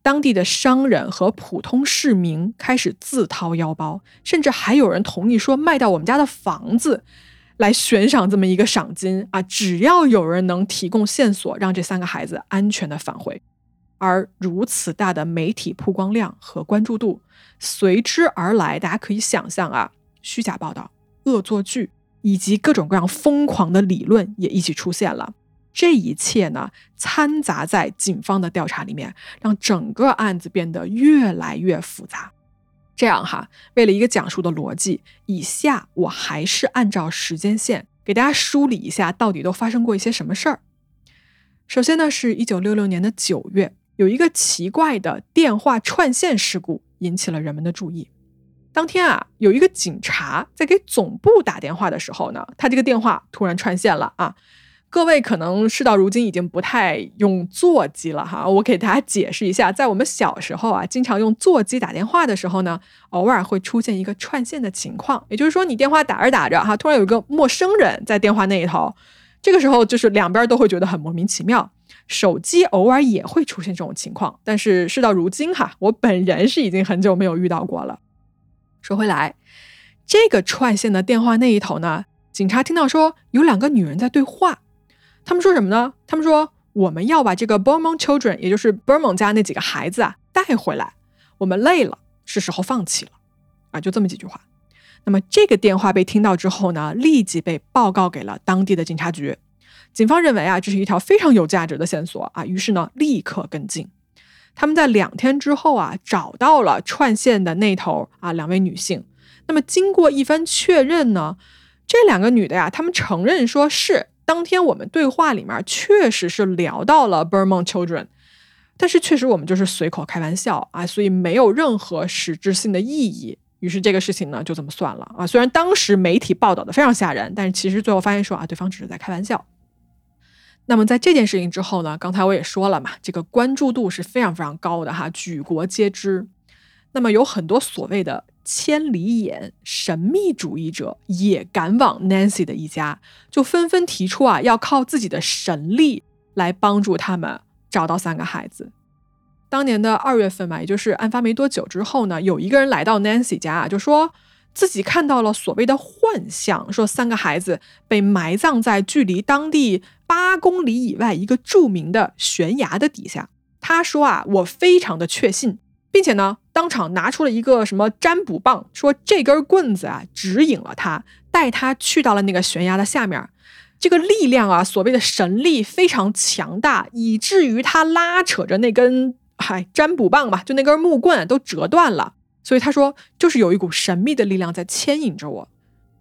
Speaker 2: 当地的商人和普通市民开始自掏腰包，甚至还有人同意说卖掉我们家的房子。来悬赏这么一个赏金啊！只要有人能提供线索，让这三个孩子安全的返回，而如此大的媒体曝光量和关注度随之而来，大家可以想象啊，虚假报道、恶作剧以及各种各样疯狂的理论也一起出现了。这一切呢，掺杂在警方的调查里面，让整个案子变得越来越复杂。这样哈，为了一个讲述的逻辑，以下我还是按照时间线给大家梳理一下，到底都发生过一些什么事儿。首先呢，是一九六六年的九月，有一个奇怪的电话串线事故引起了人们的注意。当天啊，有一个警察在给总部打电话的时候呢，他这个电话突然串线了啊。各位可能事到如今已经不太用座机了哈，我给大家解释一下，在我们小时候啊，经常用座机打电话的时候呢，偶尔会出现一个串线的情况，也就是说你电话打着打着哈，突然有一个陌生人在电话那一头，这个时候就是两边都会觉得很莫名其妙。手机偶尔也会出现这种情况，但是事到如今哈，我本人是已经很久没有遇到过了。说回来，这个串线的电话那一头呢，警察听到说有两个女人在对话。他们说什么呢？他们说我们要把这个 b u r m o n children，也就是 b u r m o n 家那几个孩子啊带回来。我们累了，是时候放弃了。啊，就这么几句话。那么这个电话被听到之后呢，立即被报告给了当地的警察局。警方认为啊，这是一条非常有价值的线索啊，于是呢，立刻跟进。他们在两天之后啊，找到了串线的那头啊两位女性。那么经过一番确认呢，这两个女的呀，她们承认说是。当天我们对话里面确实是聊到了 b u r m o n children，但是确实我们就是随口开玩笑啊，所以没有任何实质性的意义。于是这个事情呢就这么算了啊。虽然当时媒体报道的非常吓人，但是其实最后发现说啊，对方只是在开玩笑。那么在这件事情之后呢，刚才我也说了嘛，这个关注度是非常非常高的哈，举国皆知。那么有很多所谓的。千里眼神秘主义者也赶往 Nancy 的一家，就纷纷提出啊，要靠自己的神力来帮助他们找到三个孩子。当年的二月份嘛，也就是案发没多久之后呢，有一个人来到 Nancy 家，就说自己看到了所谓的幻象，说三个孩子被埋葬在距离当地八公里以外一个著名的悬崖的底下。他说啊，我非常的确信。并且呢，当场拿出了一个什么占卜棒，说这根棍子啊指引了他，带他去到了那个悬崖的下面。这个力量啊，所谓的神力非常强大，以至于他拉扯着那根嗨占卜棒吧，就那根木棍都折断了。所以他说，就是有一股神秘的力量在牵引着我。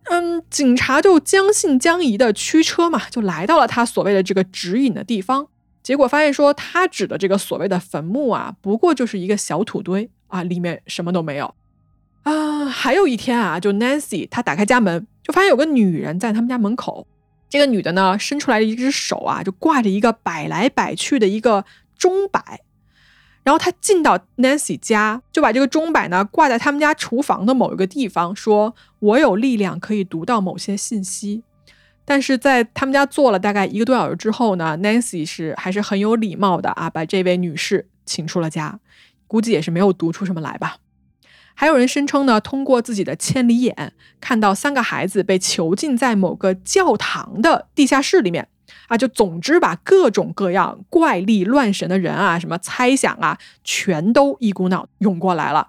Speaker 2: 嗯，警察就将信将疑的驱车嘛，就来到了他所谓的这个指引的地方。结果发现说，他指的这个所谓的坟墓啊，不过就是一个小土堆啊，里面什么都没有啊。还有一天啊，就 Nancy 她打开家门，就发现有个女人在他们家门口。这个女的呢，伸出来的一只手啊，就挂着一个摆来摆去的一个钟摆。然后他进到 Nancy 家，就把这个钟摆呢挂在他们家厨房的某一个地方，说：“我有力量可以读到某些信息。”但是在他们家坐了大概一个多小时之后呢，Nancy 是还是很有礼貌的啊，把这位女士请出了家，估计也是没有读出什么来吧。还有人声称呢，通过自己的千里眼看到三个孩子被囚禁在某个教堂的地下室里面啊，就总之把各种各样怪力乱神的人啊，什么猜想啊，全都一股脑涌过来了。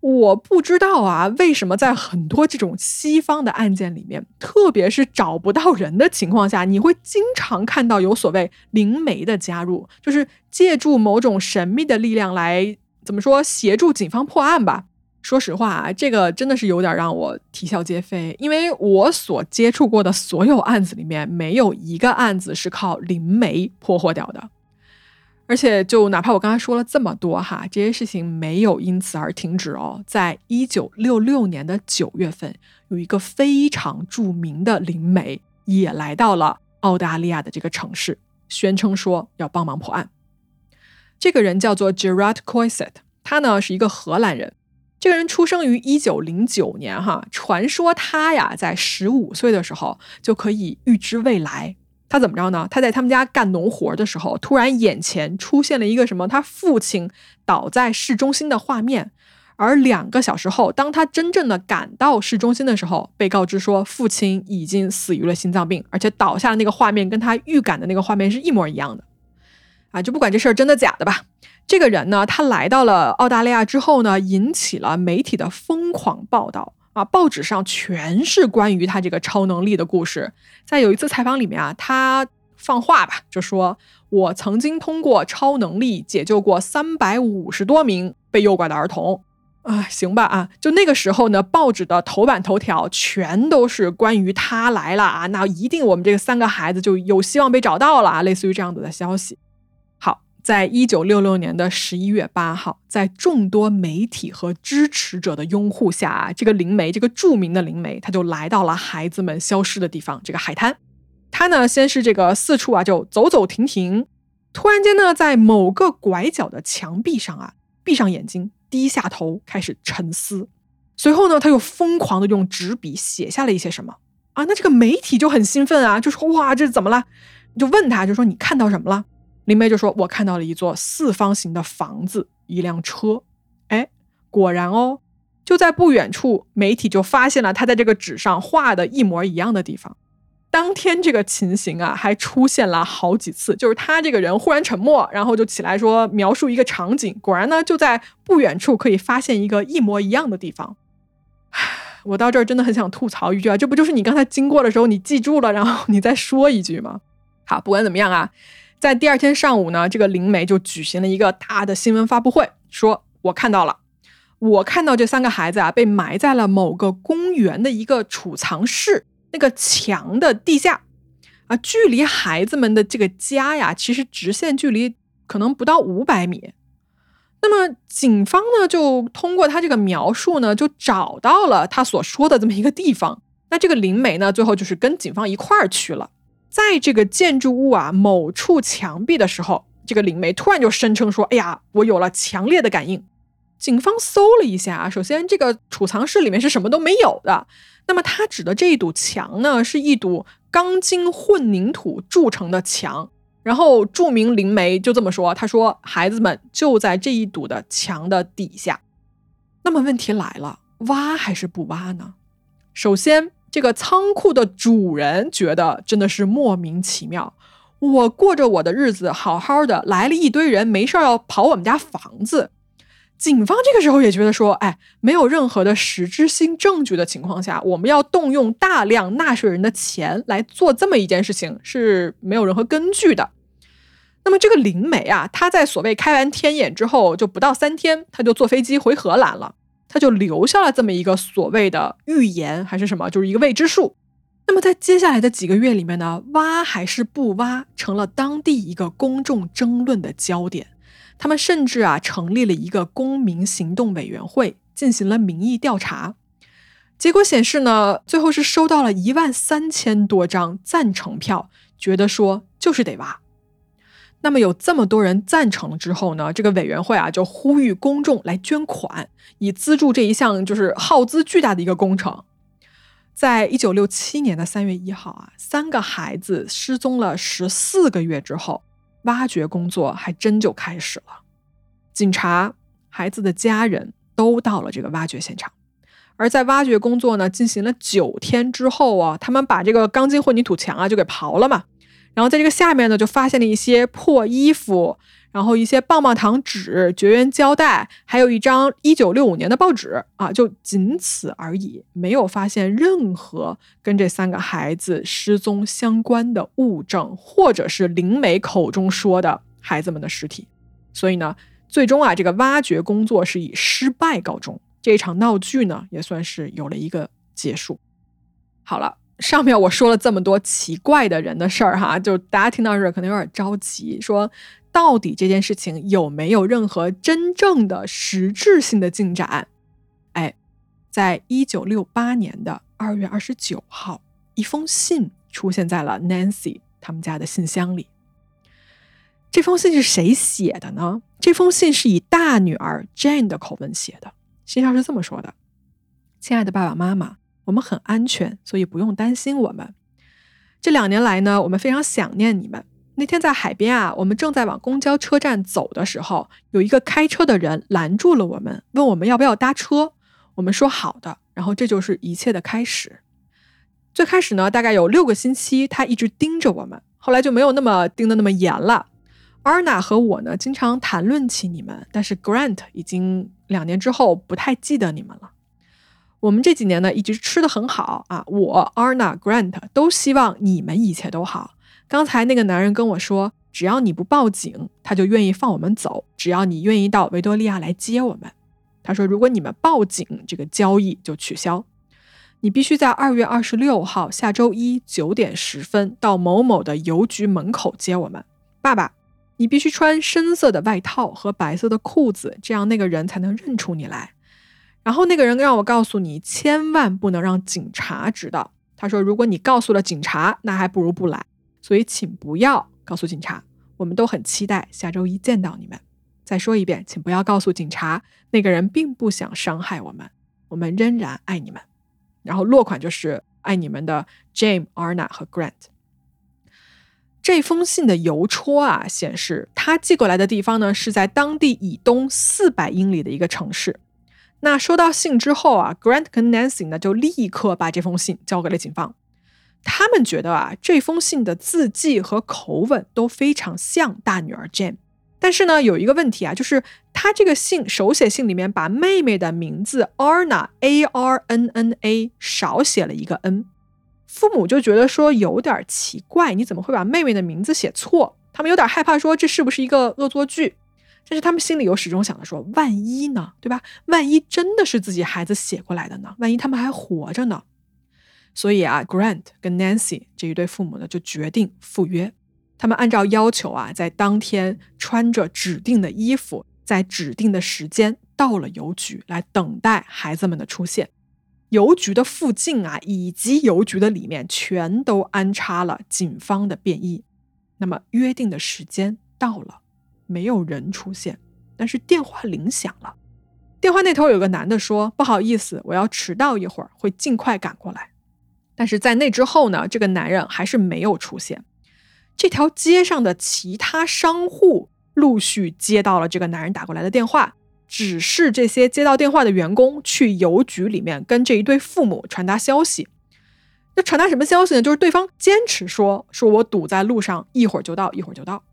Speaker 2: 我不知道啊，为什么在很多这种西方的案件里面，特别是找不到人的情况下，你会经常看到有所谓灵媒的加入，就是借助某种神秘的力量来怎么说协助警方破案吧。说实话啊，这个真的是有点让我啼笑皆非，因为我所接触过的所有案子里面，没有一个案子是靠灵媒破获掉的。而且，就哪怕我刚才说了这么多哈，这些事情没有因此而停止哦。在一九六六年的九月份，有一个非常著名的灵媒也来到了澳大利亚的这个城市，宣称说要帮忙破案。这个人叫做 Gerard Coiset，他呢是一个荷兰人。这个人出生于一九零九年哈，传说他呀在十五岁的时候就可以预知未来。他怎么着呢？他在他们家干农活的时候，突然眼前出现了一个什么？他父亲倒在市中心的画面。而两个小时后，当他真正的赶到市中心的时候，被告知说父亲已经死于了心脏病，而且倒下的那个画面跟他预感的那个画面是一模一样的。啊，就不管这事儿真的假的吧。这个人呢，他来到了澳大利亚之后呢，引起了媒体的疯狂报道。啊，报纸上全是关于他这个超能力的故事。在有一次采访里面啊，他放话吧，就说：“我曾经通过超能力解救过三百五十多名被诱拐的儿童。”啊，行吧啊，就那个时候呢，报纸的头版头条全都是关于他来了啊，那一定我们这个三个孩子就有希望被找到了啊，类似于这样子的消息。在一九六六年的十一月八号，在众多媒体和支持者的拥护下啊，这个灵媒，这个著名的灵媒，他就来到了孩子们消失的地方——这个海滩。他呢，先是这个四处啊，就走走停停，突然间呢，在某个拐角的墙壁上啊，闭上眼睛，低下头，开始沉思。随后呢，他又疯狂的用纸笔写下了一些什么啊？那这个媒体就很兴奋啊，就说：“哇，这怎么了？”就问他，就说：“你看到什么了？”林梅就说：“我看到了一座四方形的房子，一辆车。哎，果然哦，就在不远处，媒体就发现了他在这个纸上画的一模一样的地方。当天这个情形啊，还出现了好几次，就是他这个人忽然沉默，然后就起来说描述一个场景。果然呢，就在不远处可以发现一个一模一样的地方。我到这儿真的很想吐槽一句啊，这不就是你刚才经过的时候你记住了，然后你再说一句吗？好，不管怎么样啊。”在第二天上午呢，这个灵媒就举行了一个大的新闻发布会，说：“我看到了，我看到这三个孩子啊，被埋在了某个公园的一个储藏室那个墙的地下，啊，距离孩子们的这个家呀，其实直线距离可能不到五百米。那么警方呢，就通过他这个描述呢，就找到了他所说的这么一个地方。那这个灵媒呢，最后就是跟警方一块儿去了。”在这个建筑物啊某处墙壁的时候，这个灵媒突然就声称说：“哎呀，我有了强烈的感应。”警方搜了一下啊，首先这个储藏室里面是什么都没有的。那么他指的这一堵墙呢，是一堵钢筋混凝土铸成的墙。然后著名灵媒就这么说：“他说，孩子们就在这一堵的墙的底下。”那么问题来了，挖还是不挖呢？首先。这个仓库的主人觉得真的是莫名其妙。我过着我的日子，好好的，来了一堆人，没事要跑我们家房子。警方这个时候也觉得说，哎，没有任何的实质性证据的情况下，我们要动用大量纳税人的钱来做这么一件事情是没有任何根据的。那么这个灵媒啊，他在所谓开完天眼之后，就不到三天，他就坐飞机回荷兰了。他就留下了这么一个所谓的预言，还是什么，就是一个未知数。那么在接下来的几个月里面呢，挖还是不挖，成了当地一个公众争论的焦点。他们甚至啊成立了一个公民行动委员会，进行了民意调查。结果显示呢，最后是收到了一万三千多张赞成票，觉得说就是得挖。那么有这么多人赞成了之后呢，这个委员会啊就呼吁公众来捐款，以资助这一项就是耗资巨大的一个工程。在一九六七年的三月一号啊，三个孩子失踪了十四个月之后，挖掘工作还真就开始了。警察、孩子的家人都到了这个挖掘现场，而在挖掘工作呢进行了九天之后啊，他们把这个钢筋混凝土墙啊就给刨了嘛。然后在这个下面呢，就发现了一些破衣服，然后一些棒棒糖纸、绝缘胶带，还有一张一九六五年的报纸啊，就仅此而已，没有发现任何跟这三个孩子失踪相关的物证，或者是灵媒口中说的孩子们的尸体。所以呢，最终啊，这个挖掘工作是以失败告终，这场闹剧呢，也算是有了一个结束。好了。上面我说了这么多奇怪的人的事儿哈，就大家听到这可能有点着急，说到底这件事情有没有任何真正的实质性的进展？哎，在一九六八年的二月二十九号，一封信出现在了 Nancy 他们家的信箱里。这封信是谁写的呢？这封信是以大女儿 Jane 的口吻写的，信上是这么说的：“亲爱的爸爸妈妈。”我们很安全，所以不用担心我们。这两年来呢，我们非常想念你们。那天在海边啊，我们正在往公交车站走的时候，有一个开车的人拦住了我们，问我们要不要搭车。我们说好的，然后这就是一切的开始。最开始呢，大概有六个星期，他一直盯着我们，后来就没有那么盯的那么严了。Arna 和我呢，经常谈论起你们，但是 Grant 已经两年之后不太记得你们了。我们这几年呢，一直吃的很好啊。我 Arna Grant 都希望你们一切都好。刚才那个男人跟我说，只要你不报警，他就愿意放我们走。只要你愿意到维多利亚来接我们，他说，如果你们报警，这个交易就取消。你必须在二月二十六号下周一九点十分到某某的邮局门口接我们。爸爸，你必须穿深色的外套和白色的裤子，这样那个人才能认出你来。然后那个人让我告诉你，千万不能让警察知道。他说，如果你告诉了警察，那还不如不来。所以，请不要告诉警察。我们都很期待下周一见到你们。再说一遍，请不要告诉警察，那个人并不想伤害我们。我们仍然爱你们。然后落款就是爱你们的 James、Arna 和 Grant。这封信的邮戳啊，显示他寄过来的地方呢是在当地以东四百英里的一个城市。那收到信之后啊，Grant 跟 Nancy 呢就立刻把这封信交给了警方。他们觉得啊，这封信的字迹和口吻都非常像大女儿 Jane。但是呢，有一个问题啊，就是他这个信手写信里面把妹妹的名字 Arna A R N N A 少写了一个 N。父母就觉得说有点奇怪，你怎么会把妹妹的名字写错？他们有点害怕，说这是不是一个恶作剧？但是他们心里又始终想着说：“万一呢，对吧？万一真的是自己孩子写过来的呢？万一他们还活着呢？”所以啊，Grant 跟 Nancy 这一对父母呢，就决定赴约。他们按照要求啊，在当天穿着指定的衣服，在指定的时间到了邮局来等待孩子们的出现。邮局的附近啊，以及邮局的里面，全都安插了警方的便衣。那么约定的时间到了。没有人出现，但是电话铃响了。电话那头有个男的说：“不好意思，我要迟到一会儿，会尽快赶过来。”但是在那之后呢，这个男人还是没有出现。这条街上的其他商户陆续接到了这个男人打过来的电话，只是这些接到电话的员工去邮局里面跟这一对父母传达消息。那传达什么消息呢？就是对方坚持说：“说我堵在路上，一会儿就到，一会儿就到。”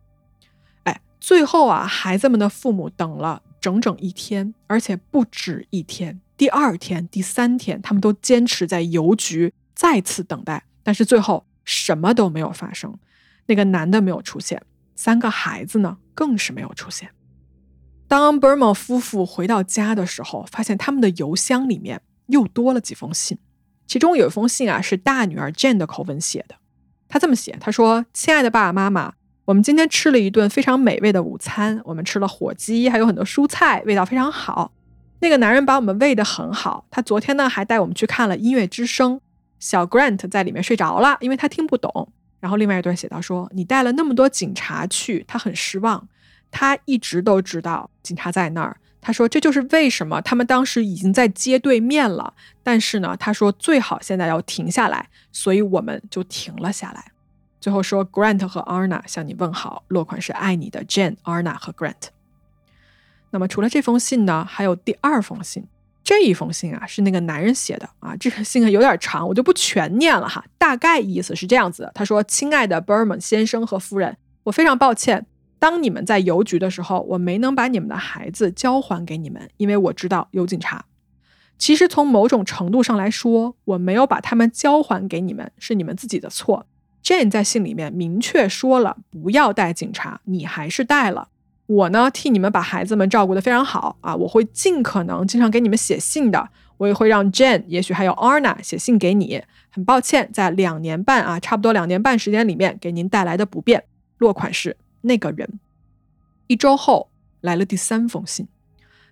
Speaker 2: 最后啊，孩子们的父母等了整整一天，而且不止一天。第二天、第三天，他们都坚持在邮局再次等待，但是最后什么都没有发生。那个男的没有出现，三个孩子呢，更是没有出现。当 b u r m a 夫妇回到家的时候，发现他们的邮箱里面又多了几封信，其中有一封信啊，是大女儿 Jane 的口吻写的。他这么写：“他说，亲爱的爸爸妈妈。”我们今天吃了一顿非常美味的午餐，我们吃了火鸡，还有很多蔬菜，味道非常好。那个男人把我们喂得很好，他昨天呢还带我们去看了音乐之声。小 Grant 在里面睡着了，因为他听不懂。然后另外一段写到说，你带了那么多警察去，他很失望。他一直都知道警察在那儿。他说这就是为什么他们当时已经在街对面了。但是呢，他说最好现在要停下来，所以我们就停了下来。最后说，Grant 和 Arna 向你问好，落款是爱你的 Jane、Arna 和 Grant。那么除了这封信呢，还有第二封信。这一封信啊，是那个男人写的啊。这个信有点长，我就不全念了哈。大概意思是这样子的：他说，亲爱的 Berman 先生和夫人，我非常抱歉，当你们在邮局的时候，我没能把你们的孩子交还给你们，因为我知道有警察。其实从某种程度上来说，我没有把他们交还给你们是你们自己的错。Jane 在信里面明确说了不要带警察，你还是带了。我呢替你们把孩子们照顾得非常好啊，我会尽可能经常给你们写信的。我也会让 Jane，也许还有 Arna 写信给你。很抱歉，在两年半啊，差不多两年半时间里面给您带来的不便。落款是那个人。一周后来了第三封信。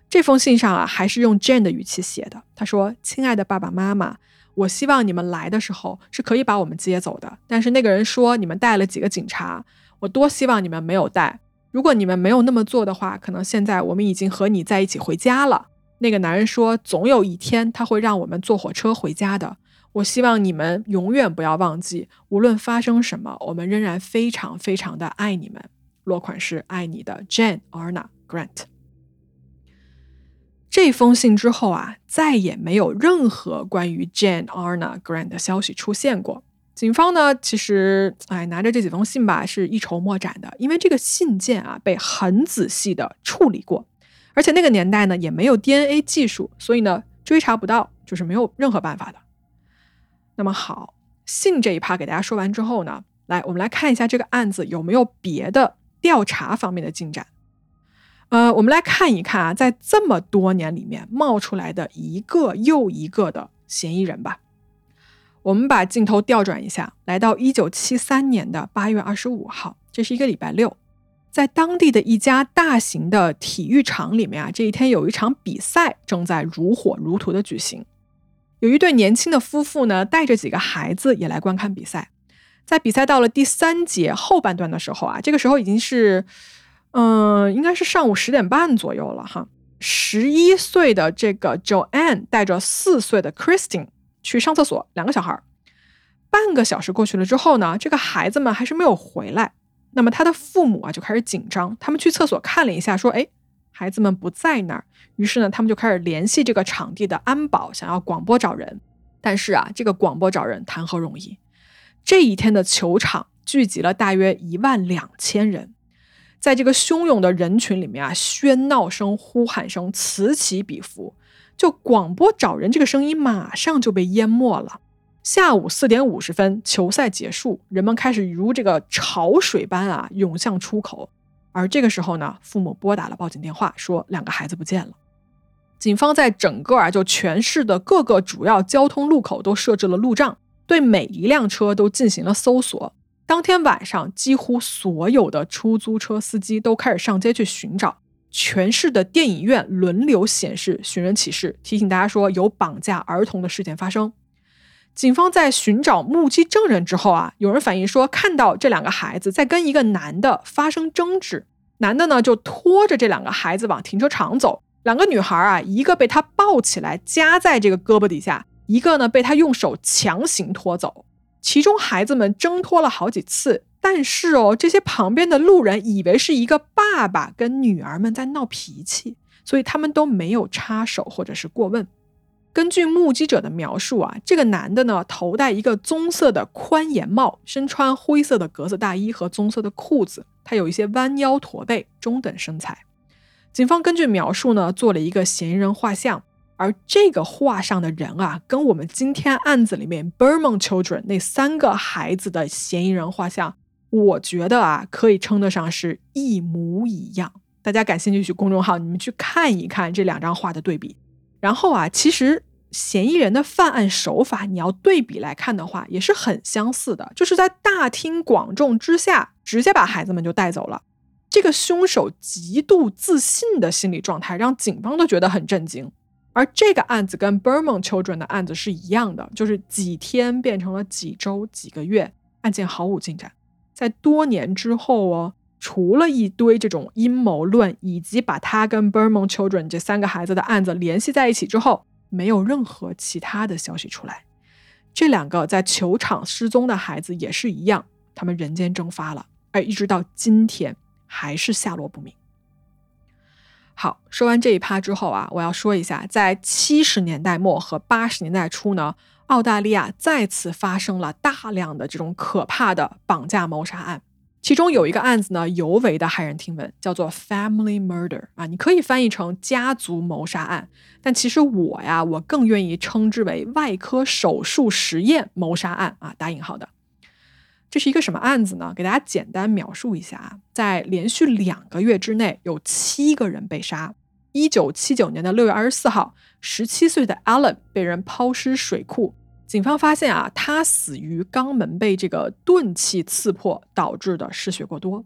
Speaker 2: 这封信上啊，还是用 Jane 的语气写的。他说：“亲爱的爸爸妈妈，我希望你们来的时候是可以把我们接走的。但是那个人说你们带了几个警察，我多希望你们没有带。如果你们没有那么做的话，可能现在我们已经和你在一起回家了。”那个男人说：“总有一天他会让我们坐火车回家的。我希望你们永远不要忘记，无论发生什么，我们仍然非常非常的爱你们。”落款是爱你的 Jane Arna Grant。这封信之后啊，再也没有任何关于 Jane Arna Grant 的消息出现过。警方呢，其实哎，拿着这几封信吧，是一筹莫展的，因为这个信件啊，被很仔细的处理过，而且那个年代呢，也没有 DNA 技术，所以呢，追查不到，就是没有任何办法的。那么好，信这一趴给大家说完之后呢，来，我们来看一下这个案子有没有别的调查方面的进展。呃，我们来看一看啊，在这么多年里面冒出来的一个又一个的嫌疑人吧。我们把镜头调转一下，来到一九七三年的八月二十五号，这是一个礼拜六，在当地的一家大型的体育场里面啊，这一天有一场比赛正在如火如荼的举行。有一对年轻的夫妇呢，带着几个孩子也来观看比赛。在比赛到了第三节后半段的时候啊，这个时候已经是。嗯，应该是上午十点半左右了哈。十一岁的这个 Joanne 带着四岁的 Christine 去上厕所，两个小孩儿。半个小时过去了之后呢，这个孩子们还是没有回来。那么他的父母啊就开始紧张，他们去厕所看了一下，说：“哎，孩子们不在那儿。”于是呢，他们就开始联系这个场地的安保，想要广播找人。但是啊，这个广播找人谈何容易？这一天的球场聚集了大约一万两千人。在这个汹涌的人群里面啊，喧闹声、呼喊声此起彼伏，就广播找人这个声音马上就被淹没了。下午四点五十分，球赛结束，人们开始如这个潮水般啊涌向出口。而这个时候呢，父母拨打了报警电话，说两个孩子不见了。警方在整个啊就全市的各个主要交通路口都设置了路障，对每一辆车都进行了搜索。当天晚上，几乎所有的出租车司机都开始上街去寻找。全市的电影院轮流显示寻人启事，提醒大家说有绑架儿童的事件发生。警方在寻找目击证人之后啊，有人反映说看到这两个孩子在跟一个男的发生争执，男的呢就拖着这两个孩子往停车场走。两个女孩啊，一个被他抱起来夹在这个胳膊底下，一个呢被他用手强行拖走。其中孩子们挣脱了好几次，但是哦，这些旁边的路人以为是一个爸爸跟女儿们在闹脾气，所以他们都没有插手或者是过问。根据目击者的描述啊，这个男的呢头戴一个棕色的宽檐帽，身穿灰色的格子大衣和棕色的裤子，他有一些弯腰驼背，中等身材。警方根据描述呢做了一个嫌疑人画像。而这个画上的人啊，跟我们今天案子里面 Berman Children 那三个孩子的嫌疑人画像，我觉得啊，可以称得上是一模一样。大家感兴趣去公众号，你们去看一看这两张画的对比。然后啊，其实嫌疑人的犯案手法，你要对比来看的话，也是很相似的，就是在大庭广众之下，直接把孩子们就带走了。这个凶手极度自信的心理状态，让警方都觉得很震惊。而这个案子跟 Berman Children 的案子是一样的，就是几天变成了几周、几个月，案件毫无进展。在多年之后哦，除了一堆这种阴谋论，以及把他跟 Berman Children 这三个孩子的案子联系在一起之后，没有任何其他的消息出来。这两个在球场失踪的孩子也是一样，他们人间蒸发了，而一直到今天还是下落不明。好，说完这一趴之后啊，我要说一下，在七十年代末和八十年代初呢，澳大利亚再次发生了大量的这种可怕的绑架谋杀案。其中有一个案子呢，尤为的骇人听闻，叫做 Family Murder 啊，你可以翻译成家族谋杀案，但其实我呀，我更愿意称之为外科手术实验谋杀案啊，打引号的。这是一个什么案子呢？给大家简单描述一下啊，在连续两个月之内，有七个人被杀。一九七九年的六月二十四号，十七岁的 Alan 被人抛尸水库。警方发现啊，他死于肛门被这个钝器刺破导致的失血过多。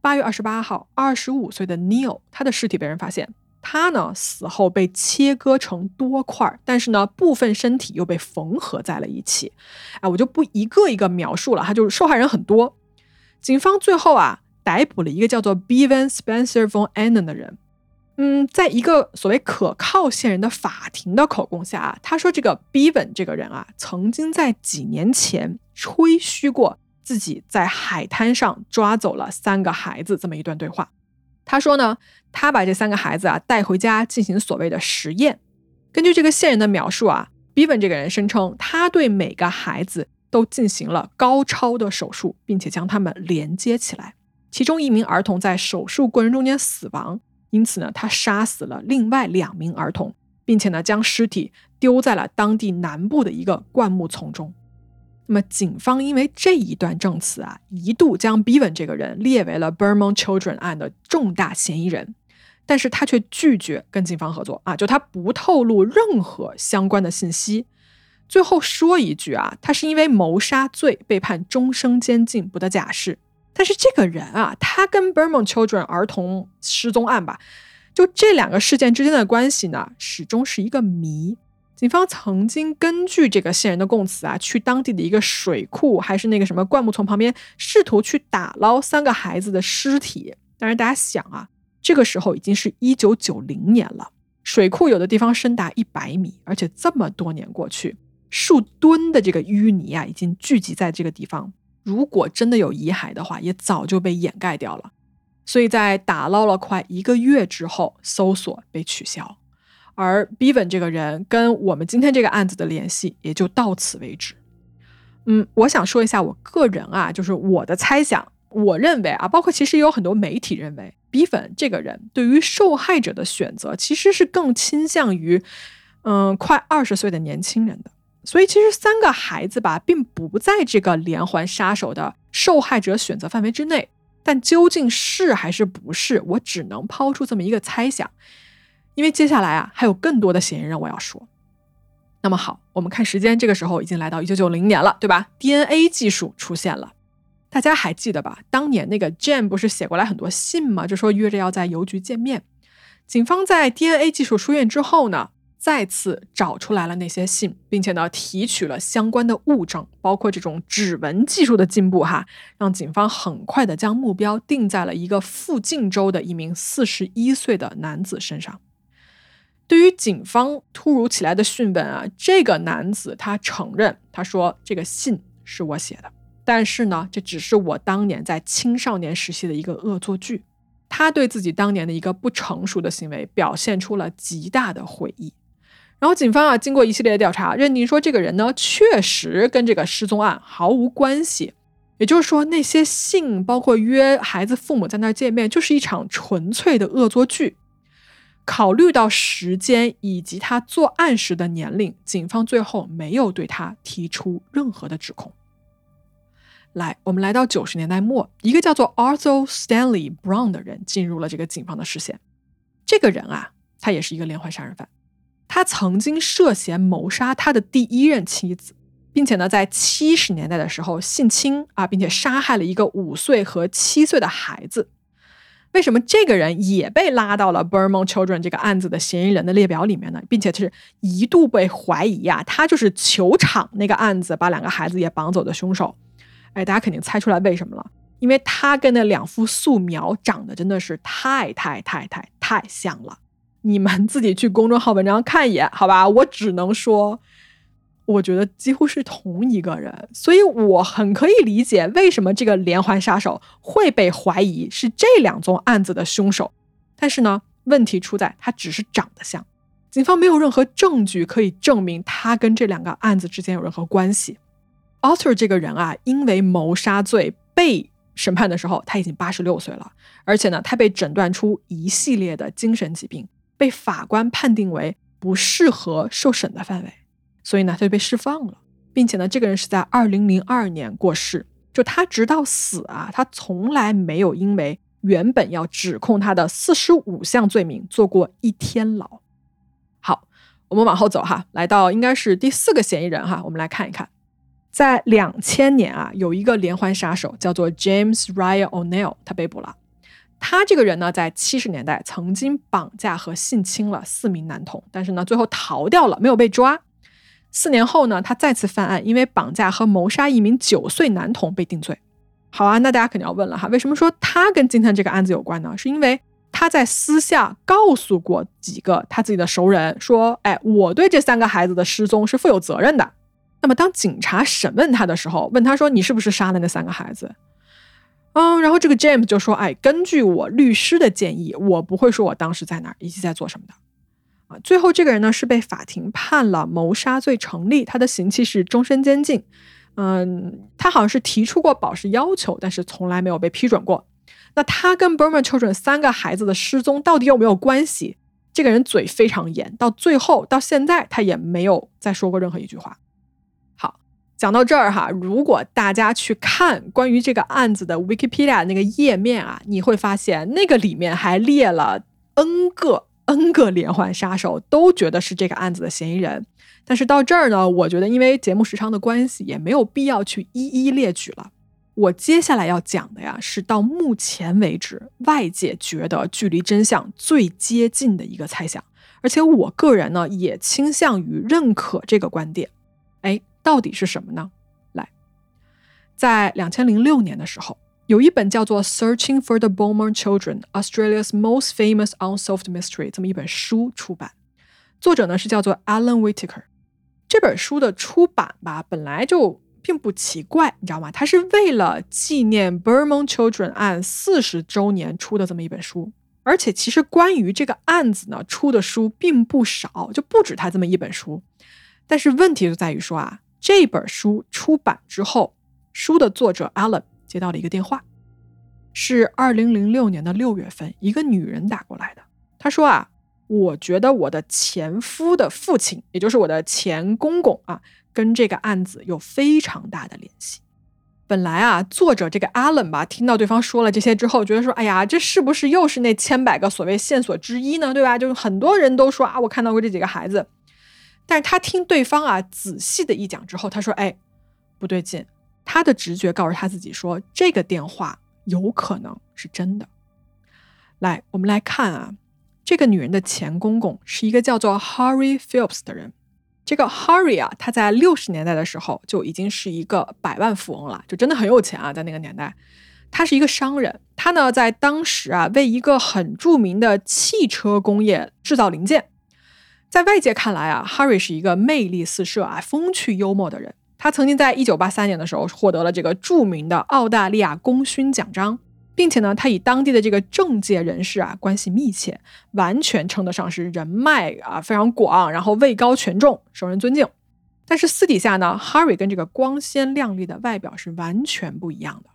Speaker 2: 八月二十八号，二十五岁的 Neil 他的尸体被人发现，他呢死后被切割成多块，但是呢部分身体又被缝合在了一起。哎，我就不一个一个描述了，他就是受害人很多。警方最后啊逮捕了一个叫做 Bevan Spencer von Annen 的人。嗯，在一个所谓可靠线人的法庭的口供下啊，他说这个 Bevan 这个人啊，曾经在几年前吹嘘过自己在海滩上抓走了三个孩子这么一段对话。他说呢，他把这三个孩子啊带回家进行所谓的实验。根据这个线人的描述啊，Bevan 这个人声称他对每个孩子都进行了高超的手术，并且将他们连接起来。其中一名儿童在手术过程中间死亡。因此呢，他杀死了另外两名儿童，并且呢，将尸体丢在了当地南部的一个灌木丛中。那么，警方因为这一段证词啊，一度将 Bevan 这个人列为了 Burmont Children 案的重大嫌疑人，但是他却拒绝跟警方合作啊，就他不透露任何相关的信息。最后说一句啊，他是因为谋杀罪被判终生监禁，不得假释。但是这个人啊，他跟 Burmont Children 儿童失踪案吧，就这两个事件之间的关系呢，始终是一个谜。警方曾经根据这个线人的供词啊，去当地的一个水库，还是那个什么灌木丛旁边，试图去打捞三个孩子的尸体。但是大家想啊，这个时候已经是一九九零年了，水库有的地方深达一百米，而且这么多年过去，数吨的这个淤泥啊，已经聚集在这个地方。如果真的有遗骸的话，也早就被掩盖掉了。所以在打捞了快一个月之后，搜索被取消，而 Bevan 这个人跟我们今天这个案子的联系也就到此为止。嗯，我想说一下我个人啊，就是我的猜想，我认为啊，包括其实也有很多媒体认为，Bevan 这个人对于受害者的选择其实是更倾向于，嗯，快二十岁的年轻人的。所以其实三个孩子吧，并不在这个连环杀手的受害者选择范围之内。但究竟是还是不是，我只能抛出这么一个猜想。因为接下来啊，还有更多的嫌疑人我要说。那么好，我们看时间，这个时候已经来到一九九零年了，对吧？DNA 技术出现了，大家还记得吧？当年那个 Jane 不是写过来很多信吗？就说约着要在邮局见面。警方在 DNA 技术出现之后呢？再次找出来了那些信，并且呢提取了相关的物证，包括这种指纹技术的进步，哈，让警方很快的将目标定在了一个附近州的一名四十一岁的男子身上。对于警方突如其来的讯问啊，这个男子他承认，他说这个信是我写的，但是呢，这只是我当年在青少年时期的一个恶作剧。他对自己当年的一个不成熟的行为表现出了极大的悔意。然后警方啊，经过一系列的调查，认定说这个人呢，确实跟这个失踪案毫无关系。也就是说，那些信，包括约孩子父母在那儿见面，就是一场纯粹的恶作剧。考虑到时间以及他作案时的年龄，警方最后没有对他提出任何的指控。来，我们来到九十年代末，一个叫做 Arthur Stanley Brown 的人进入了这个警方的视线。这个人啊，他也是一个连环杀人犯。他曾经涉嫌谋杀他的第一任妻子，并且呢，在七十年代的时候性侵啊，并且杀害了一个五岁和七岁的孩子。为什么这个人也被拉到了 Burmont Children 这个案子的嫌疑人的列表里面呢？并且是一度被怀疑呀，他就是球场那个案子把两个孩子也绑走的凶手。哎，大家肯定猜出来为什么了，因为他跟那两幅素描长得真的是太太太太太像了。你们自己去公众号文章看一眼，好吧？我只能说，我觉得几乎是同一个人，所以我很可以理解为什么这个连环杀手会被怀疑是这两宗案子的凶手。但是呢，问题出在他只是长得像，警方没有任何证据可以证明他跟这两个案子之间有任何关系。Arthur 这个人啊，因为谋杀罪被审判的时候，他已经八十六岁了，而且呢，他被诊断出一系列的精神疾病，被法官判定为不适合受审的范围，所以呢，他就被释放了，并且呢，这个人是在二零零二年过世，就他直到死啊，他从来没有因为原本要指控他的四十五项罪名坐过一天牢。好，我们往后走哈，来到应该是第四个嫌疑人哈，我们来看一看。在两千年啊，有一个连环杀手叫做 James Ryan O'Neil，他被捕了。他这个人呢，在七十年代曾经绑架和性侵了四名男童，但是呢，最后逃掉了，没有被抓。四年后呢，他再次犯案，因为绑架和谋杀一名九岁男童被定罪。好啊，那大家肯定要问了哈，为什么说他跟今天这个案子有关呢？是因为他在私下告诉过几个他自己的熟人，说：“哎，我对这三个孩子的失踪是负有责任的。”那么，当警察审问他的时候，问他说：“你是不是杀了那三个孩子？”嗯，然后这个 James 就说：“哎，根据我律师的建议，我不会说我当时在哪儿以及在做什么的。”啊，最后这个人呢是被法庭判了谋杀罪成立，他的刑期是终身监禁。嗯，他好像是提出过保释要求，但是从来没有被批准过。那他跟 Burma Children 三个孩子的失踪到底有没有关系？这个人嘴非常严，到最后到现在他也没有再说过任何一句话。好讲到这儿哈，如果大家去看关于这个案子的 Wikipedia 那个页面啊，你会发现那个里面还列了 N 个 N 个连环杀手，都觉得是这个案子的嫌疑人。但是到这儿呢，我觉得因为节目时长的关系，也没有必要去一一列举了。我接下来要讲的呀，是到目前为止外界觉得距离真相最接近的一个猜想，而且我个人呢也倾向于认可这个观点。哎。到底是什么呢？来，在两千零六年的时候，有一本叫做《Searching for the Beaumont Children: Australia's Most Famous Unsolved Mystery》这么一本书出版，作者呢是叫做 Alan Whitaker。这本书的出版吧，本来就并不奇怪，你知道吗？它是为了纪念 Bormon Children 案四十周年出的这么一本书，而且其实关于这个案子呢，出的书并不少，就不止他这么一本书。但是问题就在于说啊。这本书出版之后，书的作者 Alan 接到了一个电话，是二零零六年的六月份，一个女人打过来的。她说啊，我觉得我的前夫的父亲，也就是我的前公公啊，跟这个案子有非常大的联系。本来啊，作者这个 Alan 吧，听到对方说了这些之后，觉得说，哎呀，这是不是又是那千百个所谓线索之一呢？对吧？就是很多人都说啊，我看到过这几个孩子。但是他听对方啊仔细的一讲之后，他说：“哎，不对劲。”他的直觉告诉他自己说，这个电话有可能是真的。来，我们来看啊，这个女人的前公公是一个叫做 Harry Phillips 的人。这个 Harry 啊，他在六十年代的时候就已经是一个百万富翁了，就真的很有钱啊，在那个年代，他是一个商人。他呢，在当时啊，为一个很著名的汽车工业制造零件。在外界看来啊，Harry 是一个魅力四射啊、风趣幽默的人。他曾经在一九八三年的时候获得了这个著名的澳大利亚功勋奖章，并且呢，他与当地的这个政界人士啊关系密切，完全称得上是人脉啊非常广，然后位高权重，受人尊敬。但是私底下呢，Harry 跟这个光鲜亮丽的外表是完全不一样的。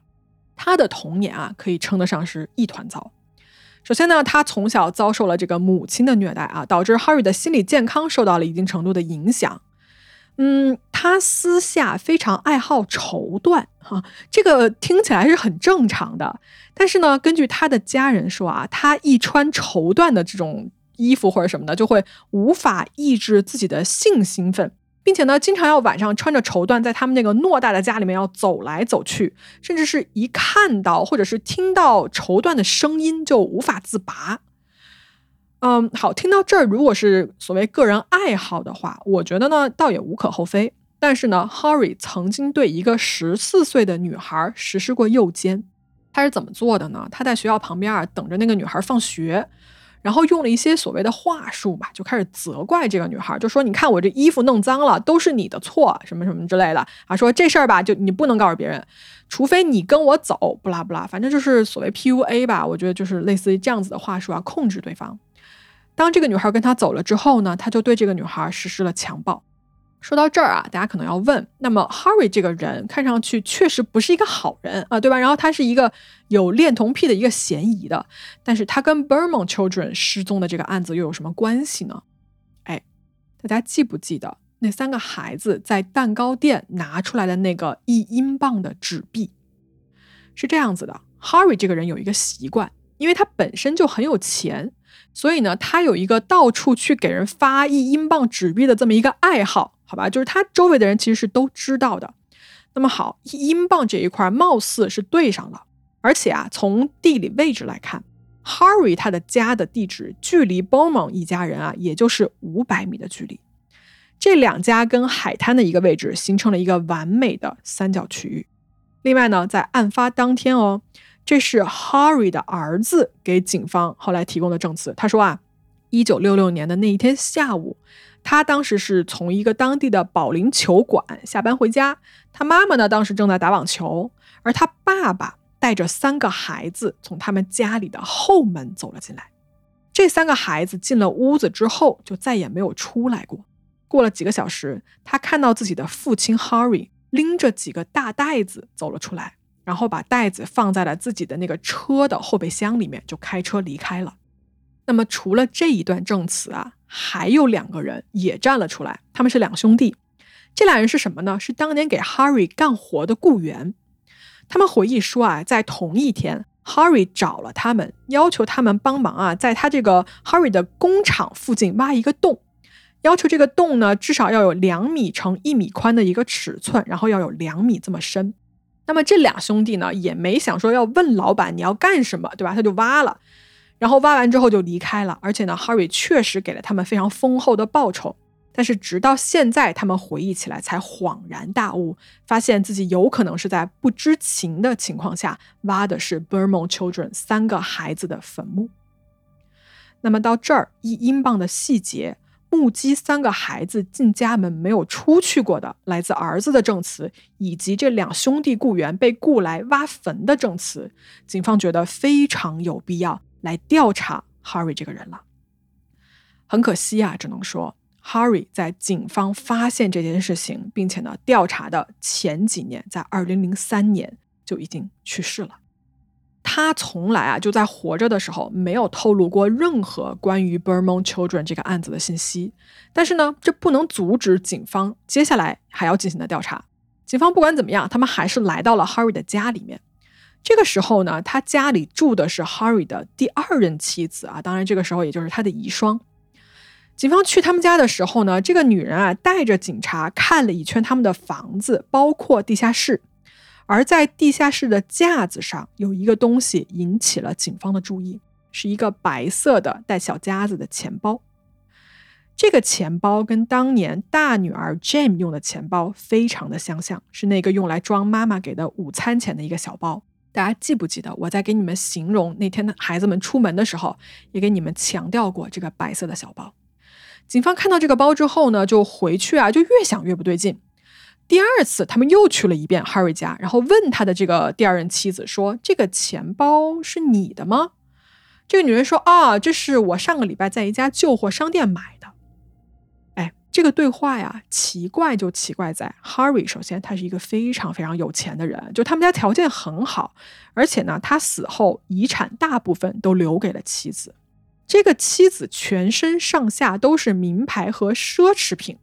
Speaker 2: 他的童年啊，可以称得上是一团糟。首先呢，他从小遭受了这个母亲的虐待啊，导致 Harry 的心理健康受到了一定程度的影响。嗯，他私下非常爱好绸缎哈，这个听起来是很正常的。但是呢，根据他的家人说啊，他一穿绸缎的这种衣服或者什么的，就会无法抑制自己的性兴奋。并且呢，经常要晚上穿着绸缎在他们那个偌大的家里面要走来走去，甚至是一看到或者是听到绸缎的声音就无法自拔。嗯，好，听到这儿，如果是所谓个人爱好的话，我觉得呢倒也无可厚非。但是呢，Harry 曾经对一个十四岁的女孩实施过诱奸，他是怎么做的呢？他在学校旁边啊等着那个女孩放学。然后用了一些所谓的话术吧，就开始责怪这个女孩，就说：“你看我这衣服弄脏了，都是你的错，什么什么之类的啊。”说这事儿吧，就你不能告诉别人，除非你跟我走，不拉不拉，反正就是所谓 PUA 吧。我觉得就是类似于这样子的话术啊，控制对方。当这个女孩跟他走了之后呢，他就对这个女孩实施了强暴。说到这儿啊，大家可能要问，那么 Harry 这个人看上去确实不是一个好人啊，对吧？然后他是一个有恋童癖的一个嫌疑的，但是他跟 Bermond Children 失踪的这个案子又有什么关系呢？哎，大家记不记得那三个孩子在蛋糕店拿出来的那个一英镑的纸币？是这样子的，Harry 这个人有一个习惯，因为他本身就很有钱。所以呢，他有一个到处去给人发一英镑纸币的这么一个爱好，好吧？就是他周围的人其实是都知道的。那么好，一英镑这一块貌似是对上了，而且啊，从地理位置来看，Harry 他的家的地址距离 b o m a n 一家人啊，也就是五百米的距离。这两家跟海滩的一个位置形成了一个完美的三角区域。另外呢，在案发当天哦。这是 Harry 的儿子给警方后来提供的证词。他说啊，一九六六年的那一天下午，他当时是从一个当地的保龄球馆下班回家，他妈妈呢当时正在打网球，而他爸爸带着三个孩子从他们家里的后门走了进来。这三个孩子进了屋子之后就再也没有出来过。过了几个小时，他看到自己的父亲 Harry 拎着几个大袋子走了出来。然后把袋子放在了自己的那个车的后备箱里面，就开车离开了。那么除了这一段证词啊，还有两个人也站了出来，他们是两兄弟。这俩人是什么呢？是当年给 Harry 干活的雇员。他们回忆说啊，在同一天，Harry 找了他们，要求他们帮忙啊，在他这个 Harry 的工厂附近挖一个洞，要求这个洞呢至少要有两米乘一米宽的一个尺寸，然后要有两米这么深。那么这俩兄弟呢，也没想说要问老板你要干什么，对吧？他就挖了，然后挖完之后就离开了。而且呢，Harry 确实给了他们非常丰厚的报酬。但是直到现在，他们回忆起来才恍然大悟，发现自己有可能是在不知情的情况下挖的是 Bermond Children 三个孩子的坟墓。那么到这儿，一英镑的细节。目击三个孩子进家门没有出去过的来自儿子的证词，以及这两兄弟雇员被雇来挖坟的证词，警方觉得非常有必要来调查 Harry 这个人了。很可惜啊，只能说 Harry 在警方发现这件事情，并且呢调查的前几年，在二零零三年就已经去世了。他从来啊就在活着的时候没有透露过任何关于 Bermond Children 这个案子的信息，但是呢，这不能阻止警方接下来还要进行的调查。警方不管怎么样，他们还是来到了 Harry 的家里面。这个时候呢，他家里住的是 Harry 的第二任妻子啊，当然这个时候也就是他的遗孀。警方去他们家的时候呢，这个女人啊带着警察看了一圈他们的房子，包括地下室。而在地下室的架子上有一个东西引起了警方的注意，是一个白色的带小夹子的钱包。这个钱包跟当年大女儿 Jane 用的钱包非常的相像，是那个用来装妈妈给的午餐钱的一个小包。大家记不记得我在给你们形容那天的孩子们出门的时候，也给你们强调过这个白色的小包？警方看到这个包之后呢，就回去啊，就越想越不对劲。第二次，他们又去了一遍 Harry 家，然后问他的这个第二任妻子说：“这个钱包是你的吗？”这个女人说：“啊，这是我上个礼拜在一家旧货商店买的。”哎，这个对话呀，奇怪就奇怪在 Harry 首先他是一个非常非常有钱的人，就他们家条件很好，而且呢，他死后遗产大部分都留给了妻子。这个妻子全身上下都是名牌和奢侈品。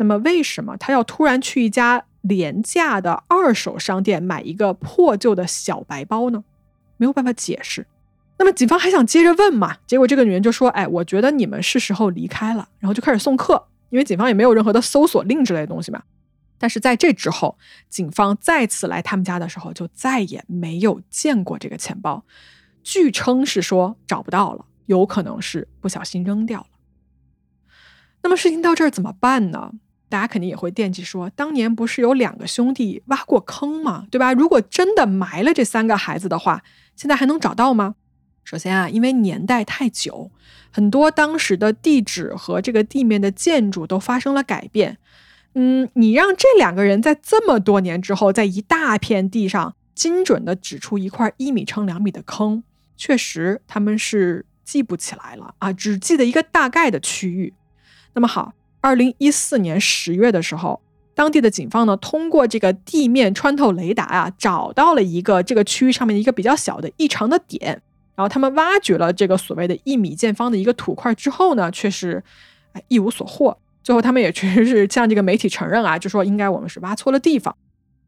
Speaker 2: 那么，为什么他要突然去一家廉价的二手商店买一个破旧的小白包呢？没有办法解释。那么，警方还想接着问嘛？结果这个女人就说：“哎，我觉得你们是时候离开了。”然后就开始送客，因为警方也没有任何的搜索令之类的东西嘛。但是在这之后，警方再次来他们家的时候，就再也没有见过这个钱包。据称是说找不到了，有可能是不小心扔掉了。那么事情到这儿怎么办呢？大家肯定也会惦记，说当年不是有两个兄弟挖过坑吗？对吧？如果真的埋了这三个孩子的话，现在还能找到吗？首先啊，因为年代太久，很多当时的地址和这个地面的建筑都发生了改变。嗯，你让这两个人在这么多年之后，在一大片地上精准的指出一块一米乘两米的坑，确实他们是记不起来了啊，只记得一个大概的区域。那么好。二零一四年十月的时候，当地的警方呢，通过这个地面穿透雷达啊，找到了一个这个区域上面一个比较小的异常的点。然后他们挖掘了这个所谓的一米见方的一个土块之后呢，却是哎一无所获。最后他们也确实是向这个媒体承认啊，就说应该我们是挖错了地方。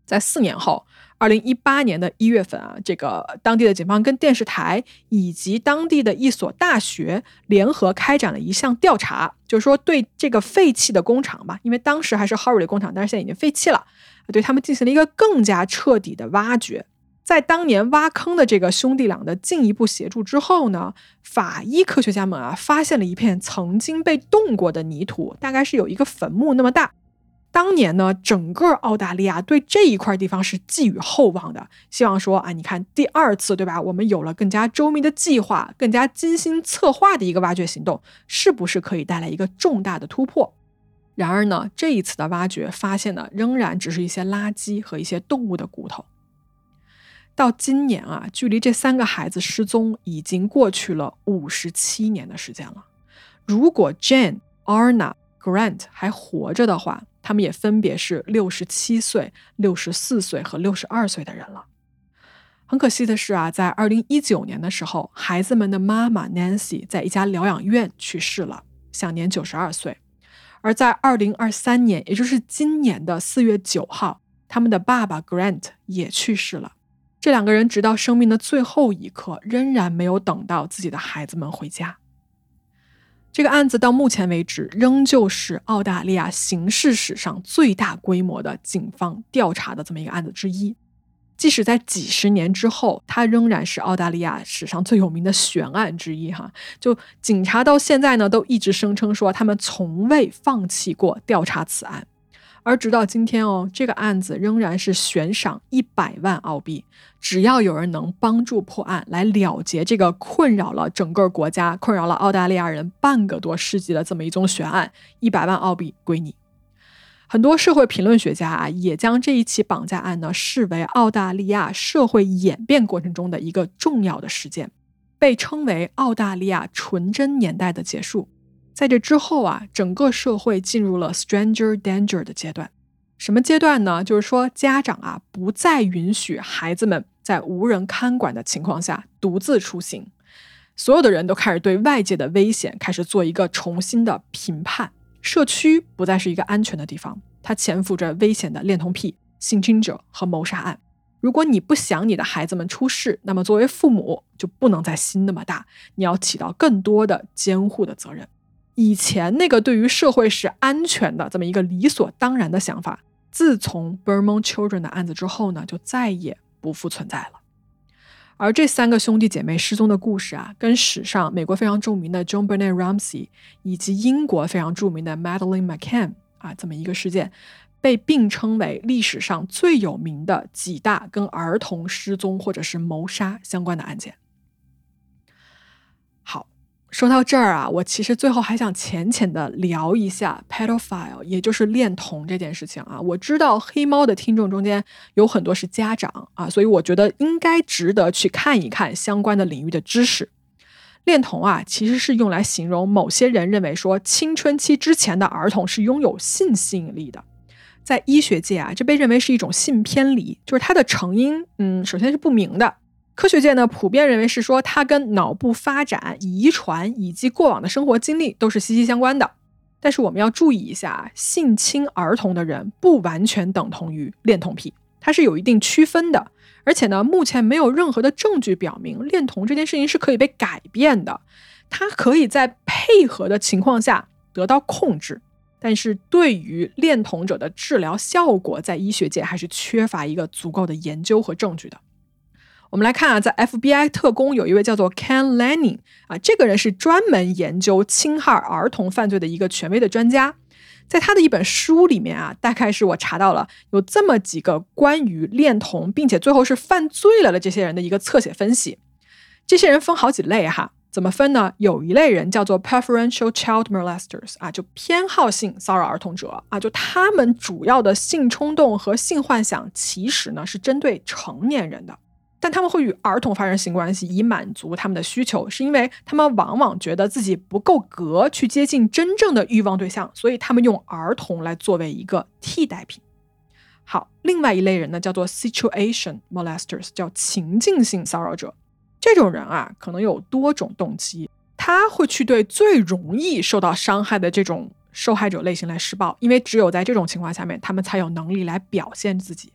Speaker 2: 在四年后，二零一八年的一月份啊，这个当地的警方跟电视台以及当地的一所大学联合开展了一项调查，就是说对这个废弃的工厂吧，因为当时还是 Harry 的工厂，但是现在已经废弃了，对他们进行了一个更加彻底的挖掘。在当年挖坑的这个兄弟俩的进一步协助之后呢，法医科学家们啊发现了一片曾经被动过的泥土，大概是有一个坟墓那么大。当年呢，整个澳大利亚对这一块地方是寄予厚望的，希望说啊，你看第二次对吧？我们有了更加周密的计划，更加精心策划的一个挖掘行动，是不是可以带来一个重大的突破？然而呢，这一次的挖掘发现的仍然只是一些垃圾和一些动物的骨头。到今年啊，距离这三个孩子失踪已经过去了五十七年的时间了。如果 Jane、Arna、Grant 还活着的话，他们也分别是六十七岁、六十四岁和六十二岁的人了。很可惜的是啊，在二零一九年的时候，孩子们的妈妈 Nancy 在一家疗养院去世了，享年九十二岁。而在二零二三年，也就是今年的四月九号，他们的爸爸 Grant 也去世了。这两个人直到生命的最后一刻，仍然没有等到自己的孩子们回家。这个案子到目前为止，仍旧是澳大利亚刑事史上最大规模的警方调查的这么一个案子之一。即使在几十年之后，它仍然是澳大利亚史上最有名的悬案之一。哈，就警察到现在呢，都一直声称说他们从未放弃过调查此案。而直到今天哦，这个案子仍然是悬赏一百万澳币，只要有人能帮助破案，来了结这个困扰了整个国家、困扰了澳大利亚人半个多世纪的这么一宗悬案，一百万澳币归你。很多社会评论学家啊，也将这一起绑架案呢视为澳大利亚社会演变过程中的一个重要的事件，被称为澳大利亚纯真年代的结束。在这之后啊，整个社会进入了 stranger danger 的阶段。什么阶段呢？就是说，家长啊不再允许孩子们在无人看管的情况下独自出行，所有的人都开始对外界的危险开始做一个重新的评判。社区不再是一个安全的地方，它潜伏着危险的恋童癖、性侵者和谋杀案。如果你不想你的孩子们出事，那么作为父母就不能再心那么大，你要起到更多的监护的责任。以前那个对于社会是安全的这么一个理所当然的想法，自从 b u r m o n Children 的案子之后呢，就再也不复存在了。而这三个兄弟姐妹失踪的故事啊，跟史上美国非常著名的 John Bernard Ramsey 以及英国非常著名的 Madeleine McCann 啊，这么一个事件，被并称为历史上最有名的几大跟儿童失踪或者是谋杀相关的案件。说到这儿啊，我其实最后还想浅浅的聊一下 pedophile，也就是恋童这件事情啊。我知道黑猫的听众中间有很多是家长啊，所以我觉得应该值得去看一看相关的领域的知识。恋童啊，其实是用来形容某些人认为说青春期之前的儿童是拥有性吸引力的。在医学界啊，这被认为是一种性偏离，就是它的成因，嗯，首先是不明的。科学界呢普遍认为是说它跟脑部发展、遗传以及过往的生活经历都是息息相关的。但是我们要注意一下，性侵儿童的人不完全等同于恋童癖，它是有一定区分的。而且呢，目前没有任何的证据表明恋童这件事情是可以被改变的，它可以在配合的情况下得到控制。但是对于恋童者的治疗效果，在医学界还是缺乏一个足够的研究和证据的。我们来看啊，在 FBI 特工有一位叫做 Ken Lanning 啊，这个人是专门研究侵害儿童犯罪的一个权威的专家。在他的一本书里面啊，大概是我查到了有这么几个关于恋童，并且最后是犯罪了的这些人的一个侧写分析。这些人分好几类哈，怎么分呢？有一类人叫做 Preferential Child Molesters 啊，就偏好性骚扰儿童者啊，就他们主要的性冲动和性幻想其实呢是针对成年人的。但他们会与儿童发生性关系，以满足他们的需求，是因为他们往往觉得自己不够格去接近真正的欲望对象，所以他们用儿童来作为一个替代品。好，另外一类人呢，叫做 situation molesters，叫情境性骚扰者。这种人啊，可能有多种动机，他会去对最容易受到伤害的这种受害者类型来施暴，因为只有在这种情况下面，他们才有能力来表现自己。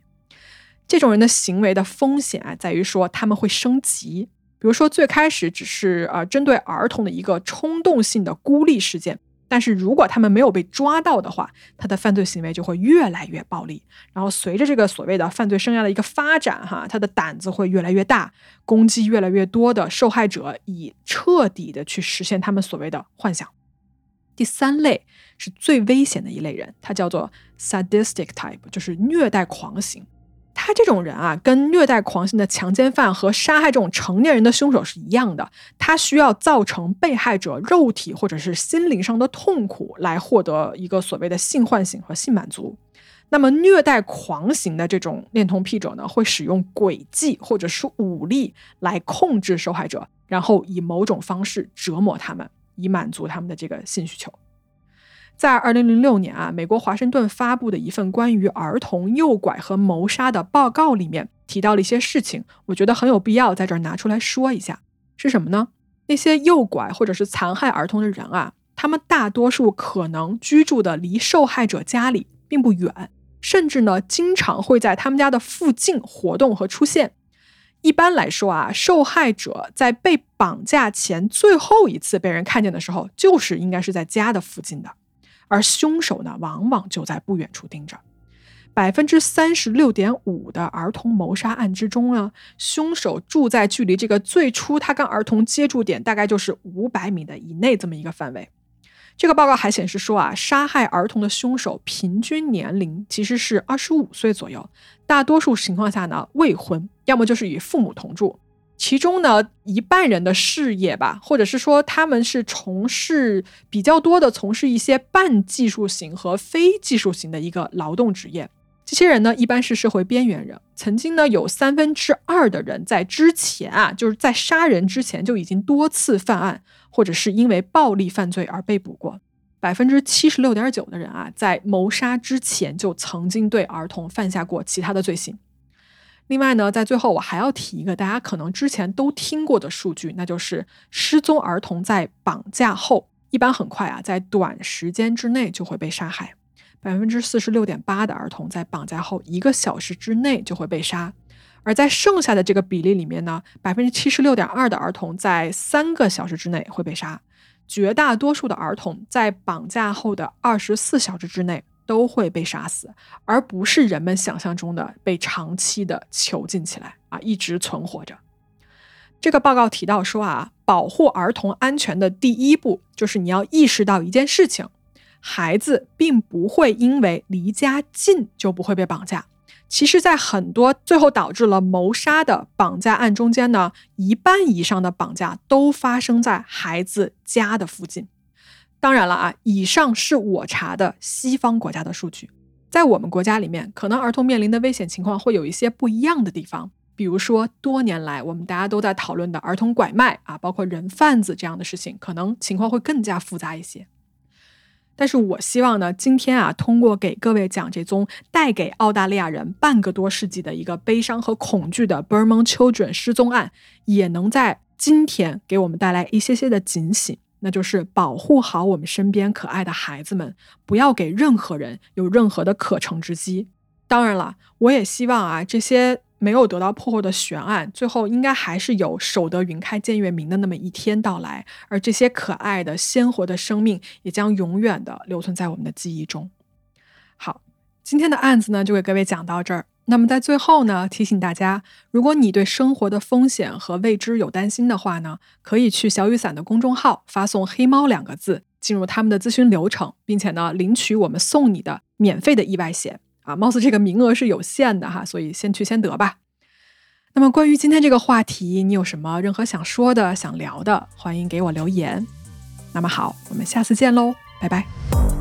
Speaker 2: 这种人的行为的风险啊，在于说他们会升级。比如说，最开始只是呃针对儿童的一个冲动性的孤立事件，但是如果他们没有被抓到的话，他的犯罪行为就会越来越暴力。然后随着这个所谓的犯罪生涯的一个发展，哈，他的胆子会越来越大，攻击越来越多的受害者，以彻底的去实现他们所谓的幻想。第三类是最危险的一类人，他叫做 sadistic type，就是虐待狂型。他这种人啊，跟虐待狂性的强奸犯和杀害这种成年人的凶手是一样的，他需要造成被害者肉体或者是心灵上的痛苦，来获得一个所谓的性唤醒和性满足。那么，虐待狂型的这种恋童癖者呢，会使用诡计或者是武力来控制受害者，然后以某种方式折磨他们，以满足他们的这个性需求。在二零零六年啊，美国华盛顿发布的一份关于儿童诱拐和谋杀的报告里面提到了一些事情，我觉得很有必要在这儿拿出来说一下，是什么呢？那些诱拐或者是残害儿童的人啊，他们大多数可能居住的离受害者家里并不远，甚至呢，经常会在他们家的附近活动和出现。一般来说啊，受害者在被绑架前最后一次被人看见的时候，就是应该是在家的附近的。而凶手呢，往往就在不远处盯着。百分之三十六点五的儿童谋杀案之中呢，凶手住在距离这个最初他跟儿童接触点大概就是五百米的以内这么一个范围。这个报告还显示说啊，杀害儿童的凶手平均年龄其实是二十五岁左右，大多数情况下呢未婚，要么就是与父母同住。其中呢，一半人的事业吧，或者是说他们是从事比较多的，从事一些半技术型和非技术型的一个劳动职业。这些人呢，一般是社会边缘人。曾经呢，有三分之二的人在之前啊，就是在杀人之前就已经多次犯案，或者是因为暴力犯罪而被捕过。百分之七十六点九的人啊，在谋杀之前就曾经对儿童犯下过其他的罪行。另外呢，在最后我还要提一个大家可能之前都听过的数据，那就是失踪儿童在绑架后，一般很快啊，在短时间之内就会被杀害。百分之四十六点八的儿童在绑架后一个小时之内就会被杀，而在剩下的这个比例里面呢，百分之七十六点二的儿童在三个小时之内会被杀，绝大多数的儿童在绑架后的二十四小时之内。都会被杀死，而不是人们想象中的被长期的囚禁起来啊，一直存活着。这个报告提到说啊，保护儿童安全的第一步就是你要意识到一件事情：孩子并不会因为离家近就不会被绑架。其实，在很多最后导致了谋杀的绑架案中间呢，一半以上的绑架都发生在孩子家的附近。当然了啊，以上是我查的西方国家的数据，在我们国家里面，可能儿童面临的危险情况会有一些不一样的地方。比如说，多年来我们大家都在讨论的儿童拐卖啊，包括人贩子这样的事情，可能情况会更加复杂一些。但是我希望呢，今天啊，通过给各位讲这宗带给澳大利亚人半个多世纪的一个悲伤和恐惧的 Burma Children 失踪案，也能在今天给我们带来一些些的警醒。那就是保护好我们身边可爱的孩子们，不要给任何人有任何的可乘之机。当然了，我也希望啊，这些没有得到破获的悬案，最后应该还是有守得云开见月明的那么一天到来，而这些可爱的鲜活的生命也将永远的留存在我们的记忆中。好，今天的案子呢，就给各位讲到这儿。那么在最后呢，提醒大家，如果你对生活的风险和未知有担心的话呢，可以去小雨伞的公众号发送“黑猫”两个字，进入他们的咨询流程，并且呢，领取我们送你的免费的意外险啊。貌似这个名额是有限的哈，所以先去先得吧。那么关于今天这个话题，你有什么任何想说的、想聊的，欢迎给我留言。那么好，我们下次见喽，拜拜。